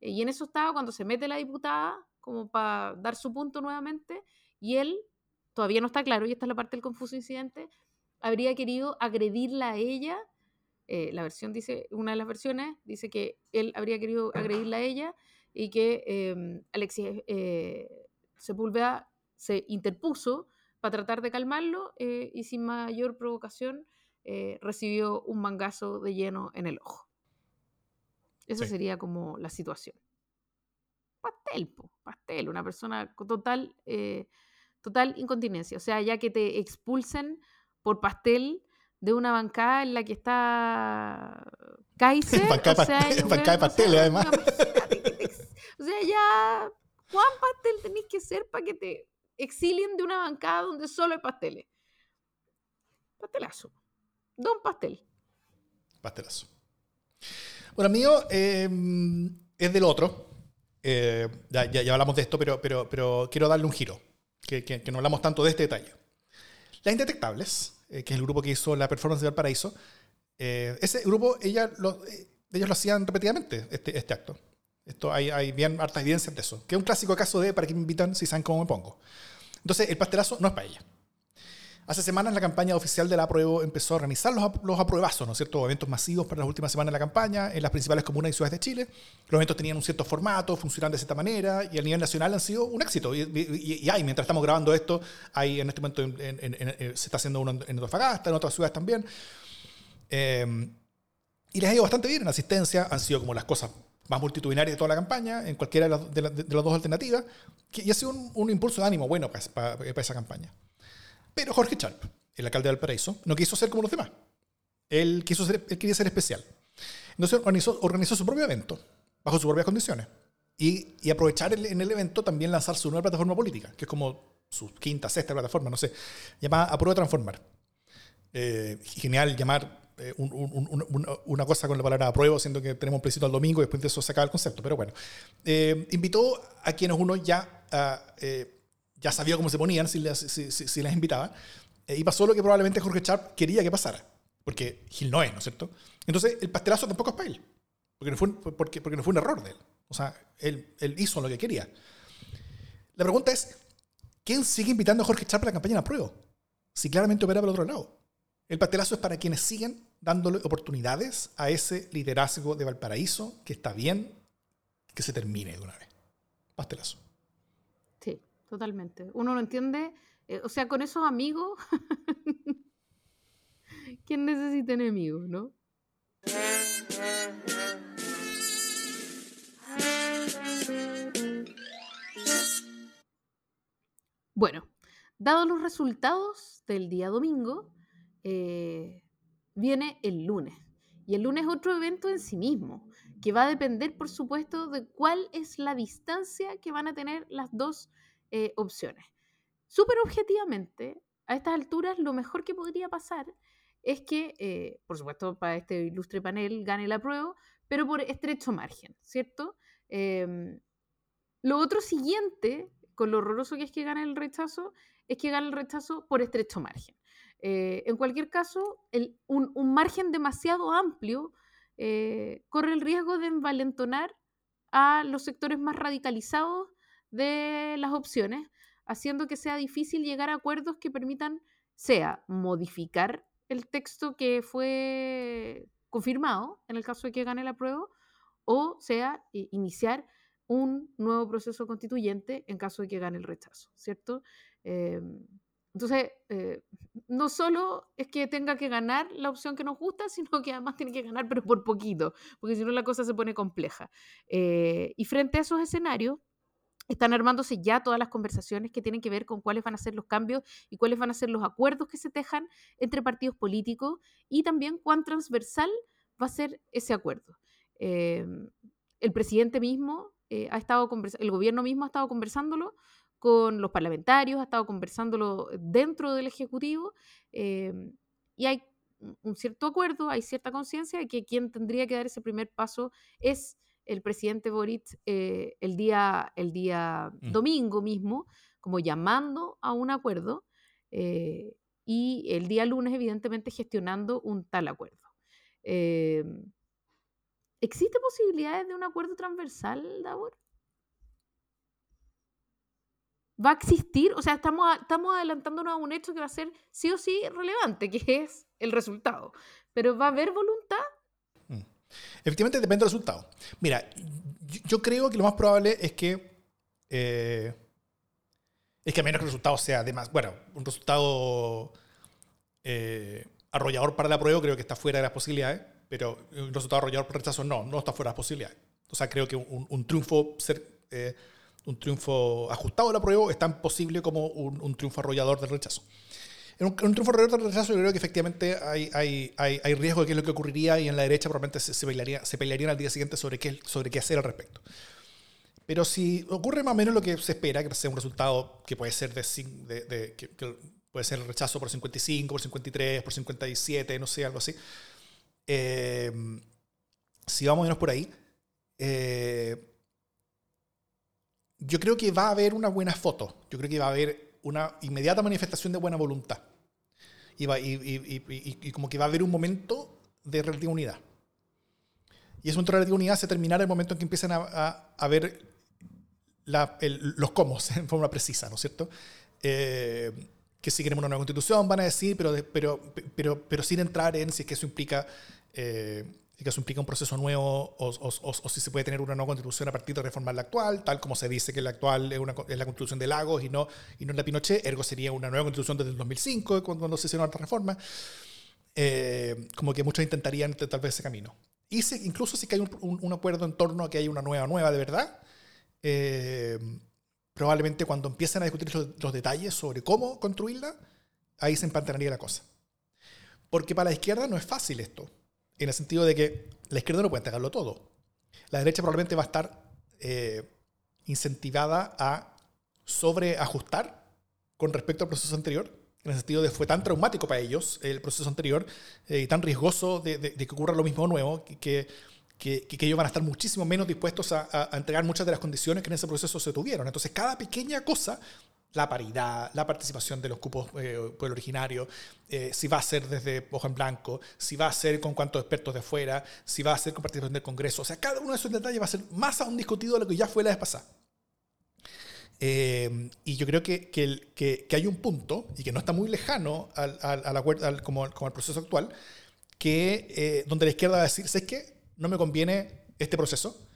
Eh, y en eso estaba cuando se mete la diputada, como para dar su punto nuevamente, y él, todavía no está claro, y esta es la parte del confuso incidente, habría querido agredirla a ella eh, la versión dice, una de las versiones dice que él habría querido agredirla a ella y que eh, Alexis eh, Sepúlveda se interpuso para tratar de calmarlo eh, y sin mayor provocación recibió un mangazo de lleno en el ojo. Esa sería como la situación. Pastel, pastel, una persona con total, total incontinencia. O sea, ya que te expulsen por pastel, de una bancada en la que está Kaiser. [LAUGHS] bancada, o sea, [LAUGHS] de pasteles, además. o sea, ya, ¿cuán pastel tenéis que ser para que te exilien de una bancada donde solo hay pasteles? Pastelazo. Don Pastel. Pastelazo. Bueno, mío em, es del otro. Eh, ya, ya, hablamos de esto, pero, pero, pero quiero darle un giro, que, que, que no hablamos tanto de este detalle. Las indetectables eh, que es el grupo que hizo la performance de Valparaíso, eh, ese grupo, ella lo, eh, ellos lo hacían repetidamente, este, este acto. Esto hay, hay, bien hartas evidencias de eso. Que es un clásico caso de para que me invitan si saben cómo me pongo. Entonces, el pastelazo no es para ella. Hace semanas la campaña oficial de la apruebo empezó a organizar los, los apruebazos, ¿no es cierto? Eventos masivos para las últimas semanas de la campaña en las principales comunas y ciudades de Chile. Los eventos tenían un cierto formato, funcionaban de cierta manera y a nivel nacional han sido un éxito. Y, hay, mientras estamos grabando esto, hay en este momento se está haciendo uno en Antofagasta, en otras ciudades también. Em, y les ha ido bastante bien en asistencia, han sido como las cosas más multitudinarias de toda la campaña, en cualquiera de las, de, dos alternativas, y ha sido un, impulso de ánimo bueno para esa campaña. Pero Jorge Charp, el alcalde de Valparaíso, no quiso ser como los demás. Él, quiso ser, él quería ser especial. Entonces organizó, organizó su propio evento, bajo sus propias condiciones. Y, y aprovechar en el evento también lanzar su nueva plataforma política, que es como su quinta, sexta plataforma, no sé, llamada Aprueba Transformar. Eh, genial llamar eh, una cosa con la palabra apruebo, siendo que tenemos un plebiscito el domingo y después de eso se acaba el concepto. Pero bueno, eh, invitó a quienes uno ya ya sabía cómo se ponían si, las, si, las invitaba. Eh, y pasó lo que probablemente Jorge Sharp quería que pasara. Porque Gil no es, ¿no es cierto? Entonces, el pastelazo tampoco es para él. Porque no fue, porque, porque no fue un error de él. O sea, él, él hizo lo que quería. La pregunta es, ¿quién sigue invitando a Jorge Sharp a la campaña de prueba? Si claramente opera por el otro lado. El pastelazo es para quienes siguen dándole oportunidades a ese liderazgo de Valparaíso que está bien que se termine de una vez. Pastelazo. Totalmente. Uno lo entiende, eh, o sea, con esos amigos, [LAUGHS] ¿quién necesita enemigos, no? Bueno, dados los resultados del día domingo, eh, viene el lunes. Y el lunes es otro evento en sí mismo, que va a depender, por supuesto, de cuál es la distancia que van a tener las dos eh, opciones. Súper objetivamente, a estas alturas, lo mejor que podría pasar es que, eh, por supuesto, para este ilustre panel gane la prueba, pero por estrecho margen, ¿cierto? Em, lo otro siguiente con lo horroroso que es que gane el rechazo, es que gane el rechazo por estrecho margen. Eh, en cualquier caso, un, margen demasiado amplio eh, corre el riesgo de envalentonar a los sectores más radicalizados de las opciones, haciendo que sea difícil llegar a acuerdos que permitan, sea modificar el texto que fue confirmado en el caso de que gane la prueba, o sea, iniciar un nuevo proceso constituyente en caso de que gane el rechazo, ¿cierto? Em, entonces, eh, no solo es que tenga que ganar la opción que nos gusta, [LAUGHS] sino que además tiene que ganar, pero por poquito, porque si no la cosa se pone compleja. Eh, y frente a esos escenarios, están armándose ya todas las conversaciones que tienen que ver con cuáles van a ser los cambios y cuáles van a ser los acuerdos que se tejan entre partidos políticos y también cuán transversal va a ser ese acuerdo. Em, el presidente mismo eh, ha estado el gobierno mismo ha estado conversándolo con los parlamentarios, ha estado conversándolo dentro del Ejecutivo em, y hay un cierto acuerdo, hay cierta conciencia de que quien tendría que dar ese primer paso es el presidente Boric eh, el día, el día mm. domingo mismo, como llamando a un acuerdo, eh, y el día lunes, evidentemente, gestionando un tal acuerdo. Em, ¿Existe posibilidades de un acuerdo transversal, Davor? ¿Va a existir? O sea, estamos, estamos adelantándonos a un hecho que va a ser sí o sí relevante, que es el resultado. Pero ¿va a haber voluntad? Efectivamente, depende del resultado. Mira, yo, creo que lo más probable es que. Eh, es que a menos que el resultado sea, además, bueno, un resultado eh, arrollador para la prueba, creo que está fuera de las posibilidades pero un resultado arrollador por rechazo no, no está fuera de posibilidad. O sea, creo que un, triunfo ser, eh, un triunfo ajustado a la prueba es tan posible como un, triunfo arrollador del rechazo. En un, triunfo arrollador del rechazo yo creo que efectivamente hay, hay, hay, hay, riesgo de qué es lo que ocurriría y en la derecha probablemente se, se, pelearía, se pelearían al día siguiente sobre qué, sobre qué hacer al respecto. Pero si ocurre más o menos lo que se espera, que sea un resultado que puede ser de, de, que, puede ser el rechazo por 55, por 53, por 57, no sé, algo así, eh, si vamos menos por ahí, eh, yo creo que va a haber una buena foto. Yo creo que va a haber una inmediata manifestación de buena voluntad. Y, va, y, como que va a haber un momento de relativa unidad. Y ese momento de relativa unidad se terminará el momento en que empiezan a, a, ver los cómo [LAUGHS] en forma precisa, ¿no es cierto? Eh, que si queremos una nueva constitución, van a decir, pero, pero, pero, pero sin entrar en si es que eso implica eh, que eso implica un proceso nuevo o, si se puede tener una nueva constitución a partir de reformar la actual, tal como se dice que la actual es, una, es la constitución de Lagos y no, y no la Pinochet, ergo sería una nueva constitución desde el 2005, cuando, cuando se hicieron otras reformas. Eh, como que muchos intentarían tal vez ese camino. Y incluso si hay un, acuerdo en torno a que hay una nueva nueva de verdad, eh, probablemente cuando empiecen a discutir los, los, detalles sobre cómo construirla, ahí se empantanaría la cosa. Porque para la izquierda no es fácil esto en el sentido de que la izquierda no puede entregarlo todo. La derecha probablemente va a estar eh, incentivada a sobreajustar con respecto al proceso anterior, en el sentido de fue tan traumático para ellos el proceso anterior eh, y tan riesgoso de, que ocurra lo mismo nuevo, que, que, que, ellos van a estar muchísimo menos dispuestos a, a, entregar muchas de las condiciones que en ese proceso se tuvieron. Entonces, cada pequeña cosa la paridad, la participación de los cupos eh, pueblo originario, eh, si va a ser desde hoja en blanco, si va a ser con cuántos expertos de fuera, si va a ser con participación del Congreso. O sea, cada uno de esos detalles va a ser más aún discutido de lo que ya fue la vez pasada. Eh, y yo creo que, que, que, hay un punto, y que no está muy lejano al, como, como al proceso actual, que, eh, donde la izquierda va a decir, ¿sabes qué? No me conviene este proceso.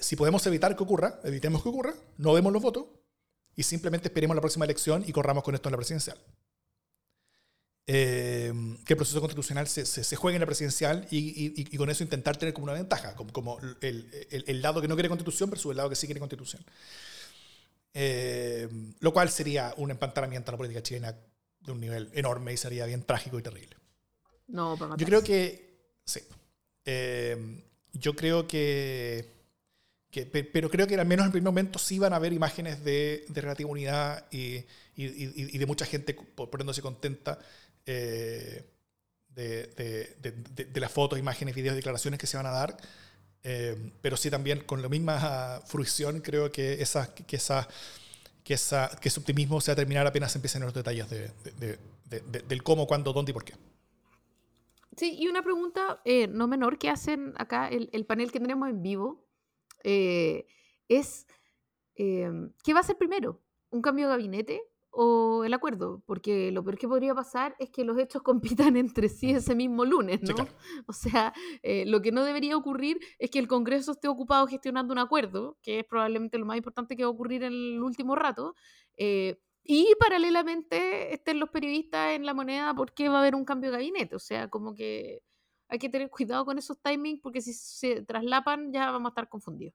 Si podemos evitar que ocurra, evitemos que ocurra, no vemos los votos y simplemente esperemos la próxima elección y corramos con esto en la presidencial. Eh, que el proceso constitucional se, se, juegue en la presidencial y, y, con eso intentar tener como una ventaja, como, como el, el, el, lado que no quiere constitución versus el lado que sí quiere constitución. Eh, lo cual sería un empantanamiento a la política chilena de un nivel enorme y sería bien trágico y terrible. No, Yo creo que, sí. Eh, yo creo que, que, pero creo que al menos en el primer momento sí van a haber imágenes de, de relativa unidad y, y, y, de mucha gente poniéndose contenta eh, de, de, de, las fotos, imágenes, videos, declaraciones que se van a dar. Eh, pero sí también con la misma fruición creo que, esa, que, esa, que, esa, que ese optimismo se va a terminar apenas empiecen los detalles del cómo, cuándo, dónde y por qué. Sí, y una pregunta eh, no menor que hacen acá el, el, panel que tenemos en vivo es, ¿qué va a ser primero? ¿Un cambio de gabinete o el acuerdo, porque lo peor que podría pasar es que los hechos [LAUGHS] compitan entre sí ese mismo lunes, ¿no? [LAUGHS] O sea, eh, lo que no debería ocurrir es que el Congreso esté ocupado gestionando un acuerdo, que es probablemente lo más importante que va a ocurrir en el último rato, eh, y paralelamente estén los periodistas en la moneda porque va a haber un cambio de gabinete, o sea, como que hay que tener cuidado con esos timings porque si se traslapan ya vamos a estar confundidos.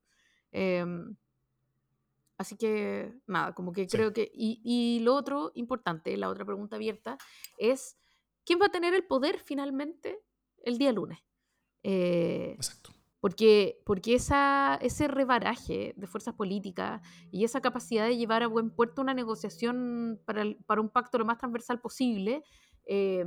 Em, Así que nada, como que creo que... Y, y, lo otro importante, la otra pregunta abierta, es ¿quién va a tener el poder finalmente el día lunes? Eh, Exacto. Porque, porque esa, ese rebaraje de fuerzas políticas y esa capacidad de llevar a buen puerto una negociación para, para un pacto lo más transversal posible, eh,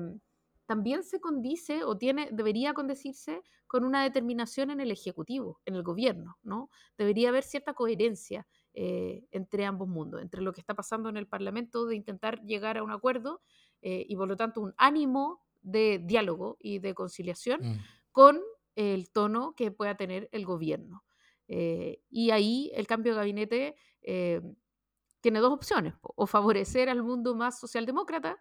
también se condice o tiene, debería condecirse con una determinación en el Ejecutivo, en el gobierno, ¿no? Debería haber cierta coherencia eh, entre ambos mundos, entre lo que está pasando en el Parlamento de intentar llegar a un acuerdo eh, y por lo tanto un ánimo de diálogo y de conciliación mm. con el tono que pueda tener el gobierno. Eh, y ahí el cambio de gabinete tiene dos opciones, o favorecer al mundo más socialdemócrata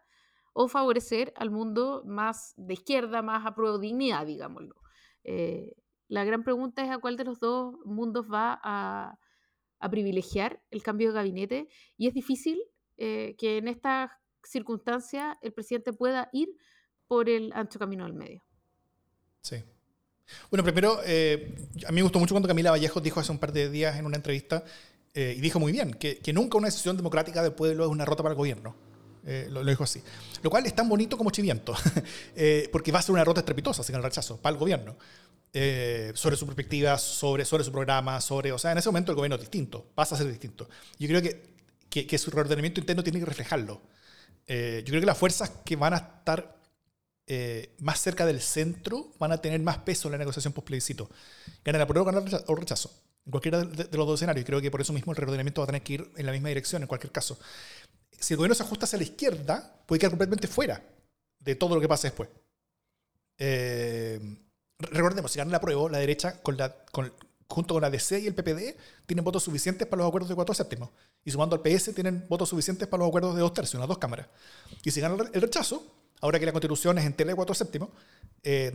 o favorecer al mundo más de izquierda, más a pro dignidad, digámoslo. la gran pregunta es a cuál de los dos mundos va a, a privilegiar el cambio de gabinete y es difícil eh, que en estas circunstancias el presidente pueda ir por el ancho camino del medio. Sí. Bueno, primero, eh, a mí me gustó mucho cuando Camila Vallejo dijo hace un par de días en una entrevista, eh, y dijo muy bien, que, que, nunca una decisión democrática del pueblo es una rota para el gobierno. Lo, lo, dijo así. Lo cual es tan bonito como chiviento, [LAUGHS] porque va a ser una rota estrepitosa, sin el rechazo, para el gobierno. Eh, sobre su perspectiva, sobre, sobre su programa, sobre, o sea, en ese momento el gobierno es distinto, pasa a ser distinto. Yo creo que, que, que su reordenamiento interno tiene que reflejarlo. Eh, yo creo que las fuerzas que van a estar eh, más cerca del centro van a tener más peso en la negociación post-plebiscito. Gana la prueba o rechazo. En cualquiera de, de, los dos escenarios. Creo que por eso mismo el reordenamiento va a tener que ir en la misma dirección en cualquier caso. Si el gobierno se ajusta hacia la izquierda, puede quedar completamente fuera de todo lo que pase después. Eh, recordemos, si gana la prueba, la derecha, junto con la DC y el PPD, tienen votos suficientes para los acuerdos de cuatro séptimos. Y sumando al PS, tienen votos suficientes para los acuerdos de dos tercios, las dos cámaras. Y si gana el rechazo, ahora que la constitución es entera de cuatro séptimos, eh,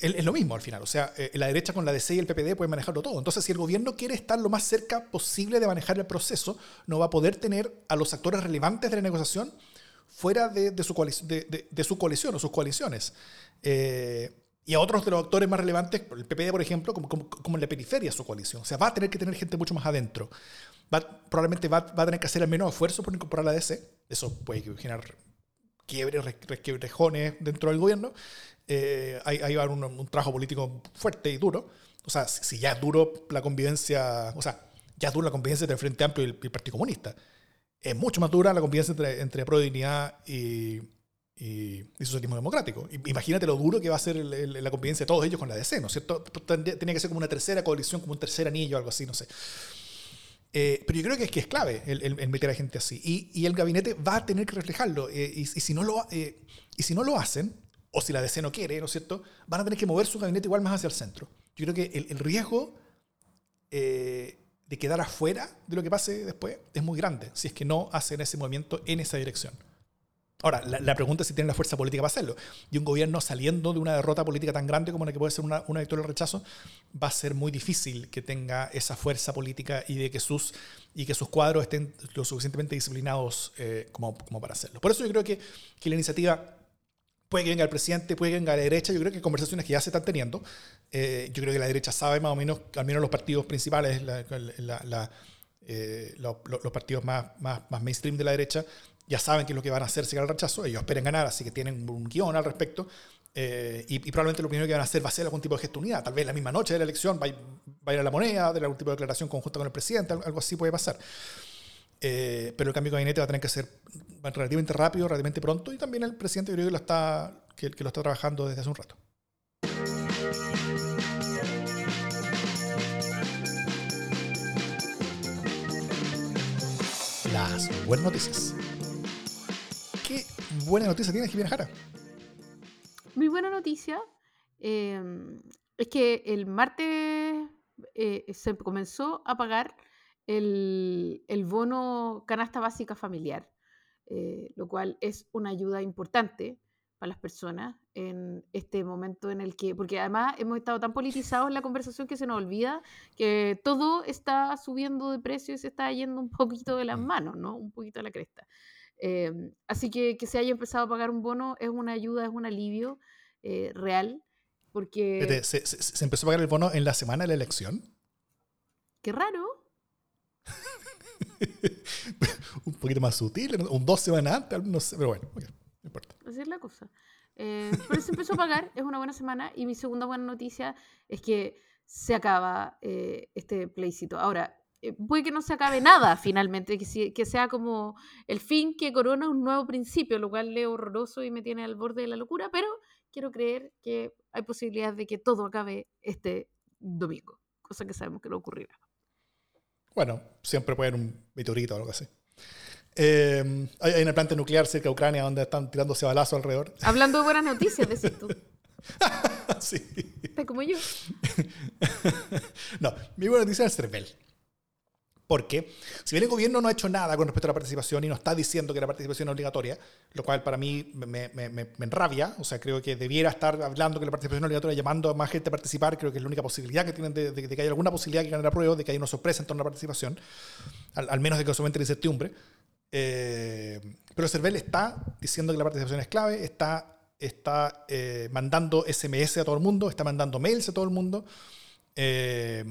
es, lo mismo al final. O sea, eh, la derecha con la DC y el PPD pueden manejarlo todo. Entonces, si el gobierno quiere estar lo más cerca posible de manejar el proceso, no va a poder tener a los actores relevantes de la negociación fuera de, su, coalición, o sus coaliciones. Eh, y a otros de los actores más relevantes, el PPD, por ejemplo, como, en la periferia su coalición. O sea, va a tener que tener gente mucho más adentro. Probablemente va, va, a tener que hacer el menos esfuerzo por incorporar la DC. Eso puede generar quiebres, resquebrejones dentro del gobierno. Eh, hay, hay un, un, trabajo político fuerte y duro. O sea, si, ya es duro la convivencia, o sea, ya es dura la convivencia entre el Frente Amplio y el, el Partido Comunista. Es mucho más dura la convivencia entre, entre Pro Dignidad y, y, y socialismo democrático. Imagínate lo duro que va a ser el, el, la convivencia de todos ellos con la DC, ¿no es cierto? Tenía que ser como una tercera coalición, como un tercer anillo, algo así, no sé. Eh, pero yo creo que es, que es clave el, el, meter a gente así. Y, y, el gabinete va a tener que reflejarlo. Eh, y, y, si no lo, eh, y si no lo hacen, o si la DC no quiere, ¿no es cierto? Van a tener que mover su gabinete igual más hacia el centro. Yo creo que el, el riesgo eh, de quedar afuera de lo que pase después es muy grande si es que no hacen ese movimiento en esa dirección. Ahora, la, pregunta es si tienen la fuerza política para hacerlo. Y un gobierno saliendo de una derrota política tan grande como la que puede ser una, una victoria del rechazo, va a ser muy difícil que tenga esa fuerza política y de que sus, y que sus cuadros estén lo suficientemente disciplinados eh, como, como, para hacerlo. Por eso yo creo que, que, la iniciativa puede que venga el presidente, puede que venga la derecha. Yo creo que conversaciones que ya se están teniendo. Eh, yo creo que la derecha sabe más o menos, al menos los partidos principales, la, eh, los, los, partidos más, más, más mainstream de la derecha ya saben qué es lo que van a hacer si gana el rechazo, ellos esperen ganar, así que tienen un guion al respecto. Eh, y, probablemente lo primero que van a hacer va a ser algún tipo de gesto unidad. Tal vez la misma noche de la elección va, a ir a la moneda, de algún tipo de declaración conjunta con el presidente, algo así puede pasar. Eh, pero el cambio de gabinete va a tener que ser relativamente rápido, relativamente pronto, y también el presidente creo lo está, que lo está trabajando desde hace un rato. Las buenas noticias buena noticia tienes, Jimena Jara? Mi buena noticia em, es que el martes eh, se comenzó a pagar el, bono canasta básica familiar, eh, lo cual es una ayuda importante para las personas en este momento en el que, porque además hemos estado tan politizados en la conversación que se nos olvida que todo está subiendo de precio y se está yendo un poquito de las mm. manos, ¿no? Un poquito a la cresta. Em, así que que se haya empezado a pagar un bono es una ayuda, es un alivio eh, real. Porque... ¿Se, empezó a pagar el bono en la semana de la elección? Qué raro. [LAUGHS] un poquito más sutil, un dos semanas antes, no sé, pero bueno, no importa. Así es la cosa. Eh, pero se empezó a pagar, es una buena semana. Y mi segunda buena noticia es que se acaba eh, este plebiscito. Ahora, eh, puede que no se acabe nada finalmente, que, que, sea como el fin que corona un nuevo principio, lo cual es horroroso y me tiene al borde de la locura, pero quiero creer que hay posibilidades de que todo acabe este domingo, cosa que sabemos que no ocurrirá. Bueno, siempre puede haber un meteorito o algo así. Em, hay, una planta nuclear cerca de Ucrania donde están tirándose balazos alrededor. [LAUGHS] Hablando de buenas noticias, decís tú. [LAUGHS] sí. Está como yo. [LAUGHS] no, mi buena noticia es Cervel. Porque si bien el gobierno no ha hecho nada con respecto a la participación y no está diciendo que la participación es obligatoria, lo cual para mí me, me, me, enrabia, o sea, creo que debiera estar hablando que la participación es obligatoria, llamando a más gente a participar, creo que es la única posibilidad que tienen de, que haya alguna posibilidad que gane la prueba, de que haya una sorpresa en torno a la participación, al, menos de que solamente la incertidumbre. Eh, pero Cervel está diciendo que la participación es clave, está, está eh, mandando SMS a todo el mundo, está mandando mails a todo el mundo. Eh,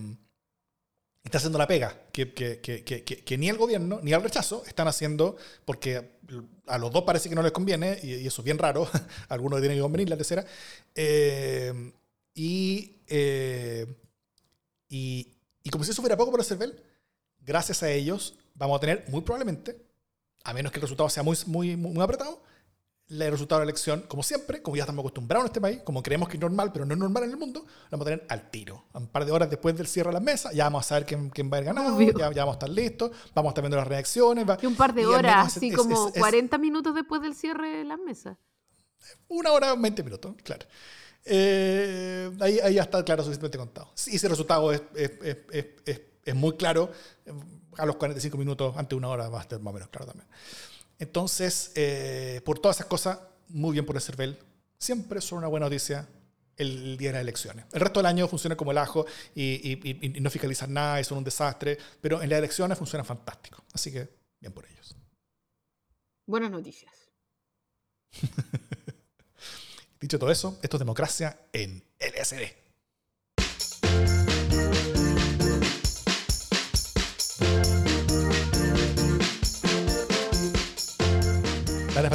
está haciendo la pega que, que, que, que, ni el gobierno ni el rechazo están haciendo porque a los dos parece que no les conviene y, eso es bien raro, [LAUGHS] algunos tienen que convenir, la tercera. Eh, y, eh, y, y, como si eso fuera poco para Cervel, gracias a ellos vamos a tener muy probablemente, a menos que el resultado sea muy, muy, muy apretado, el resultado de la elección, como siempre, como ya estamos acostumbrados en este país, como creemos que es normal, pero no es normal en el mundo, lo vamos a tener al tiro. Un par de horas después del cierre de las mesas, ya vamos a saber quién, quién va a haber ganado, ya, ya, vamos a estar listos, vamos a estar viendo las reacciones. y un par de horas, así como 40 minutos después del cierre de las mesas. Una hora, 20 minutos, claro. Eh, ahí, ahí ya está claro, suficientemente contado. Si ese resultado es, es, es, es, muy claro, a los 45 minutos, antes de una hora va a estar más o menos claro también. Entonces, eh, por todas esas cosas, muy bien por el CERVEL. Siempre son una buena noticia el día de las elecciones. El resto del año funciona como el ajo y, no fiscalizan nada y son un desastre, pero en las elecciones funciona fantástico. Así que, bien por ellos. Buenas noticias. [LAUGHS] Dicho todo eso, esto es democracia en LSD.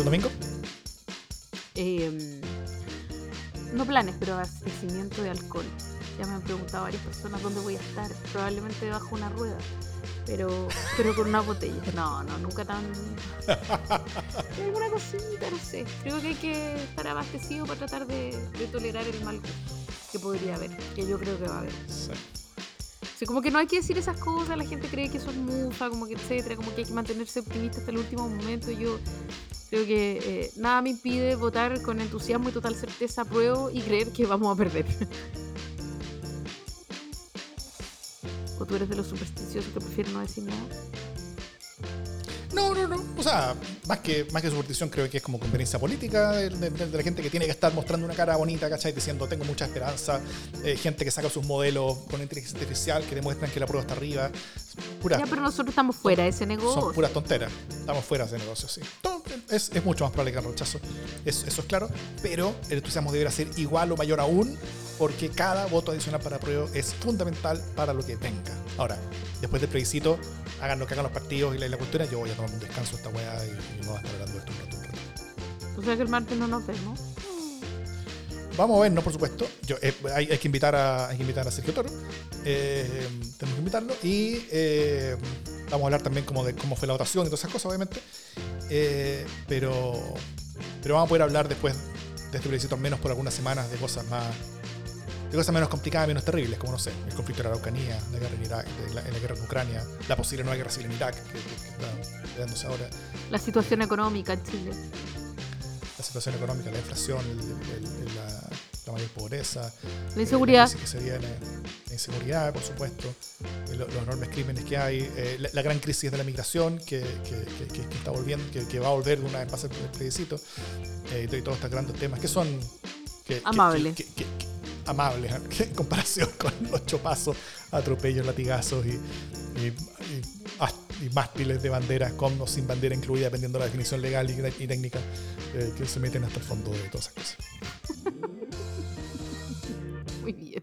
Para el domingo? Em, no planes, pero abastecimiento de alcohol. Ya me han preguntado varias personas dónde voy a estar. Probablemente debajo una rueda, pero, pero con una botella. No, no, nunca tan. [LAUGHS] alguna cosita, no sé. Creo que hay que estar abastecido para tratar de, tolerar el mal que podría haber, que yo creo que va a haber. Sí. Como que no hay que decir esas cosas, la gente cree que eso es mufa, como que etcétera, como que hay que mantenerse optimista hasta el último momento. Yo Creo que eh, nada me impide votar con entusiasmo y total certeza pruebo y creer que vamos a perder. [LAUGHS] ¿O tú eres de los supersticiosos que prefieren no decir nada? No, no, no. O sea, más que, más que superstición, creo que es como conveniencia política de, de- de la gente que tiene que estar mostrando una cara bonita, ¿cachai? Diciendo, tengo mucha esperanza. Eh, gente que saca sus modelos con inteligencia artificial que demuestran que la prueba está arriba. Pura, Ya, pero nosotros estamos fuera de ese negocio. son puras tonteras. Estamos fuera de ese negocio, sí. Todo es, es mucho más probable que el rechazo. Es- eso es claro. Pero el entusiasmo deberá ser igual o mayor aún, porque cada voto adicional para prueba es fundamental para lo que venga. Ahora, después del plebiscito, hagan lo que hagan los partidos y la, y la cuestión, yo voy a tomar un descanso de esta weá y, y no voy a estar hablando de esto un rato, un rato. O sea que el martes no nos vemos. Vamos a ver, ¿no? Por supuesto. Yo, eh, hay, hay que invitar a, hay que invitar a Sergio Toro. Eh, tenemos que invitarlo. Y eh, vamos a hablar también como de cómo fue la votación y todas esas cosas, obviamente. Pero, pero vamos a poder hablar después de este plebiscito, al menos por algunas semanas, de cosas más. De cosas menos complicadas, menos terribles, como no sé, el conflicto de la Araucanía, la guerra en Irak, de la, la guerra en Ucrania, la posible nueva guerra civil en Irak, que, que- que está dándose ahora, La situación económica en Chile. la situación económica, la inflación, el- el- el- la, la mayor pobreza, La inseguridad. Eh, la crisis que se viene, la inseguridad, por supuesto, eh, lo- los enormes crímenes que hay, eh, la, la gran crisis de la migración que, que- está volviendo, que, va a volver de una vez más el plebiscito, eh, y todos estos grandes temas que son Amables. que- amables [LAUGHS] en comparación con los chopazos, atropellos, latigazos y, y, y y mástiles de banderas con o sin bandera incluida, dependiendo de la definición legal y, y técnica, eh, que se meten hasta el fondo de todas esas cosas. [LAUGHS] Muy bien.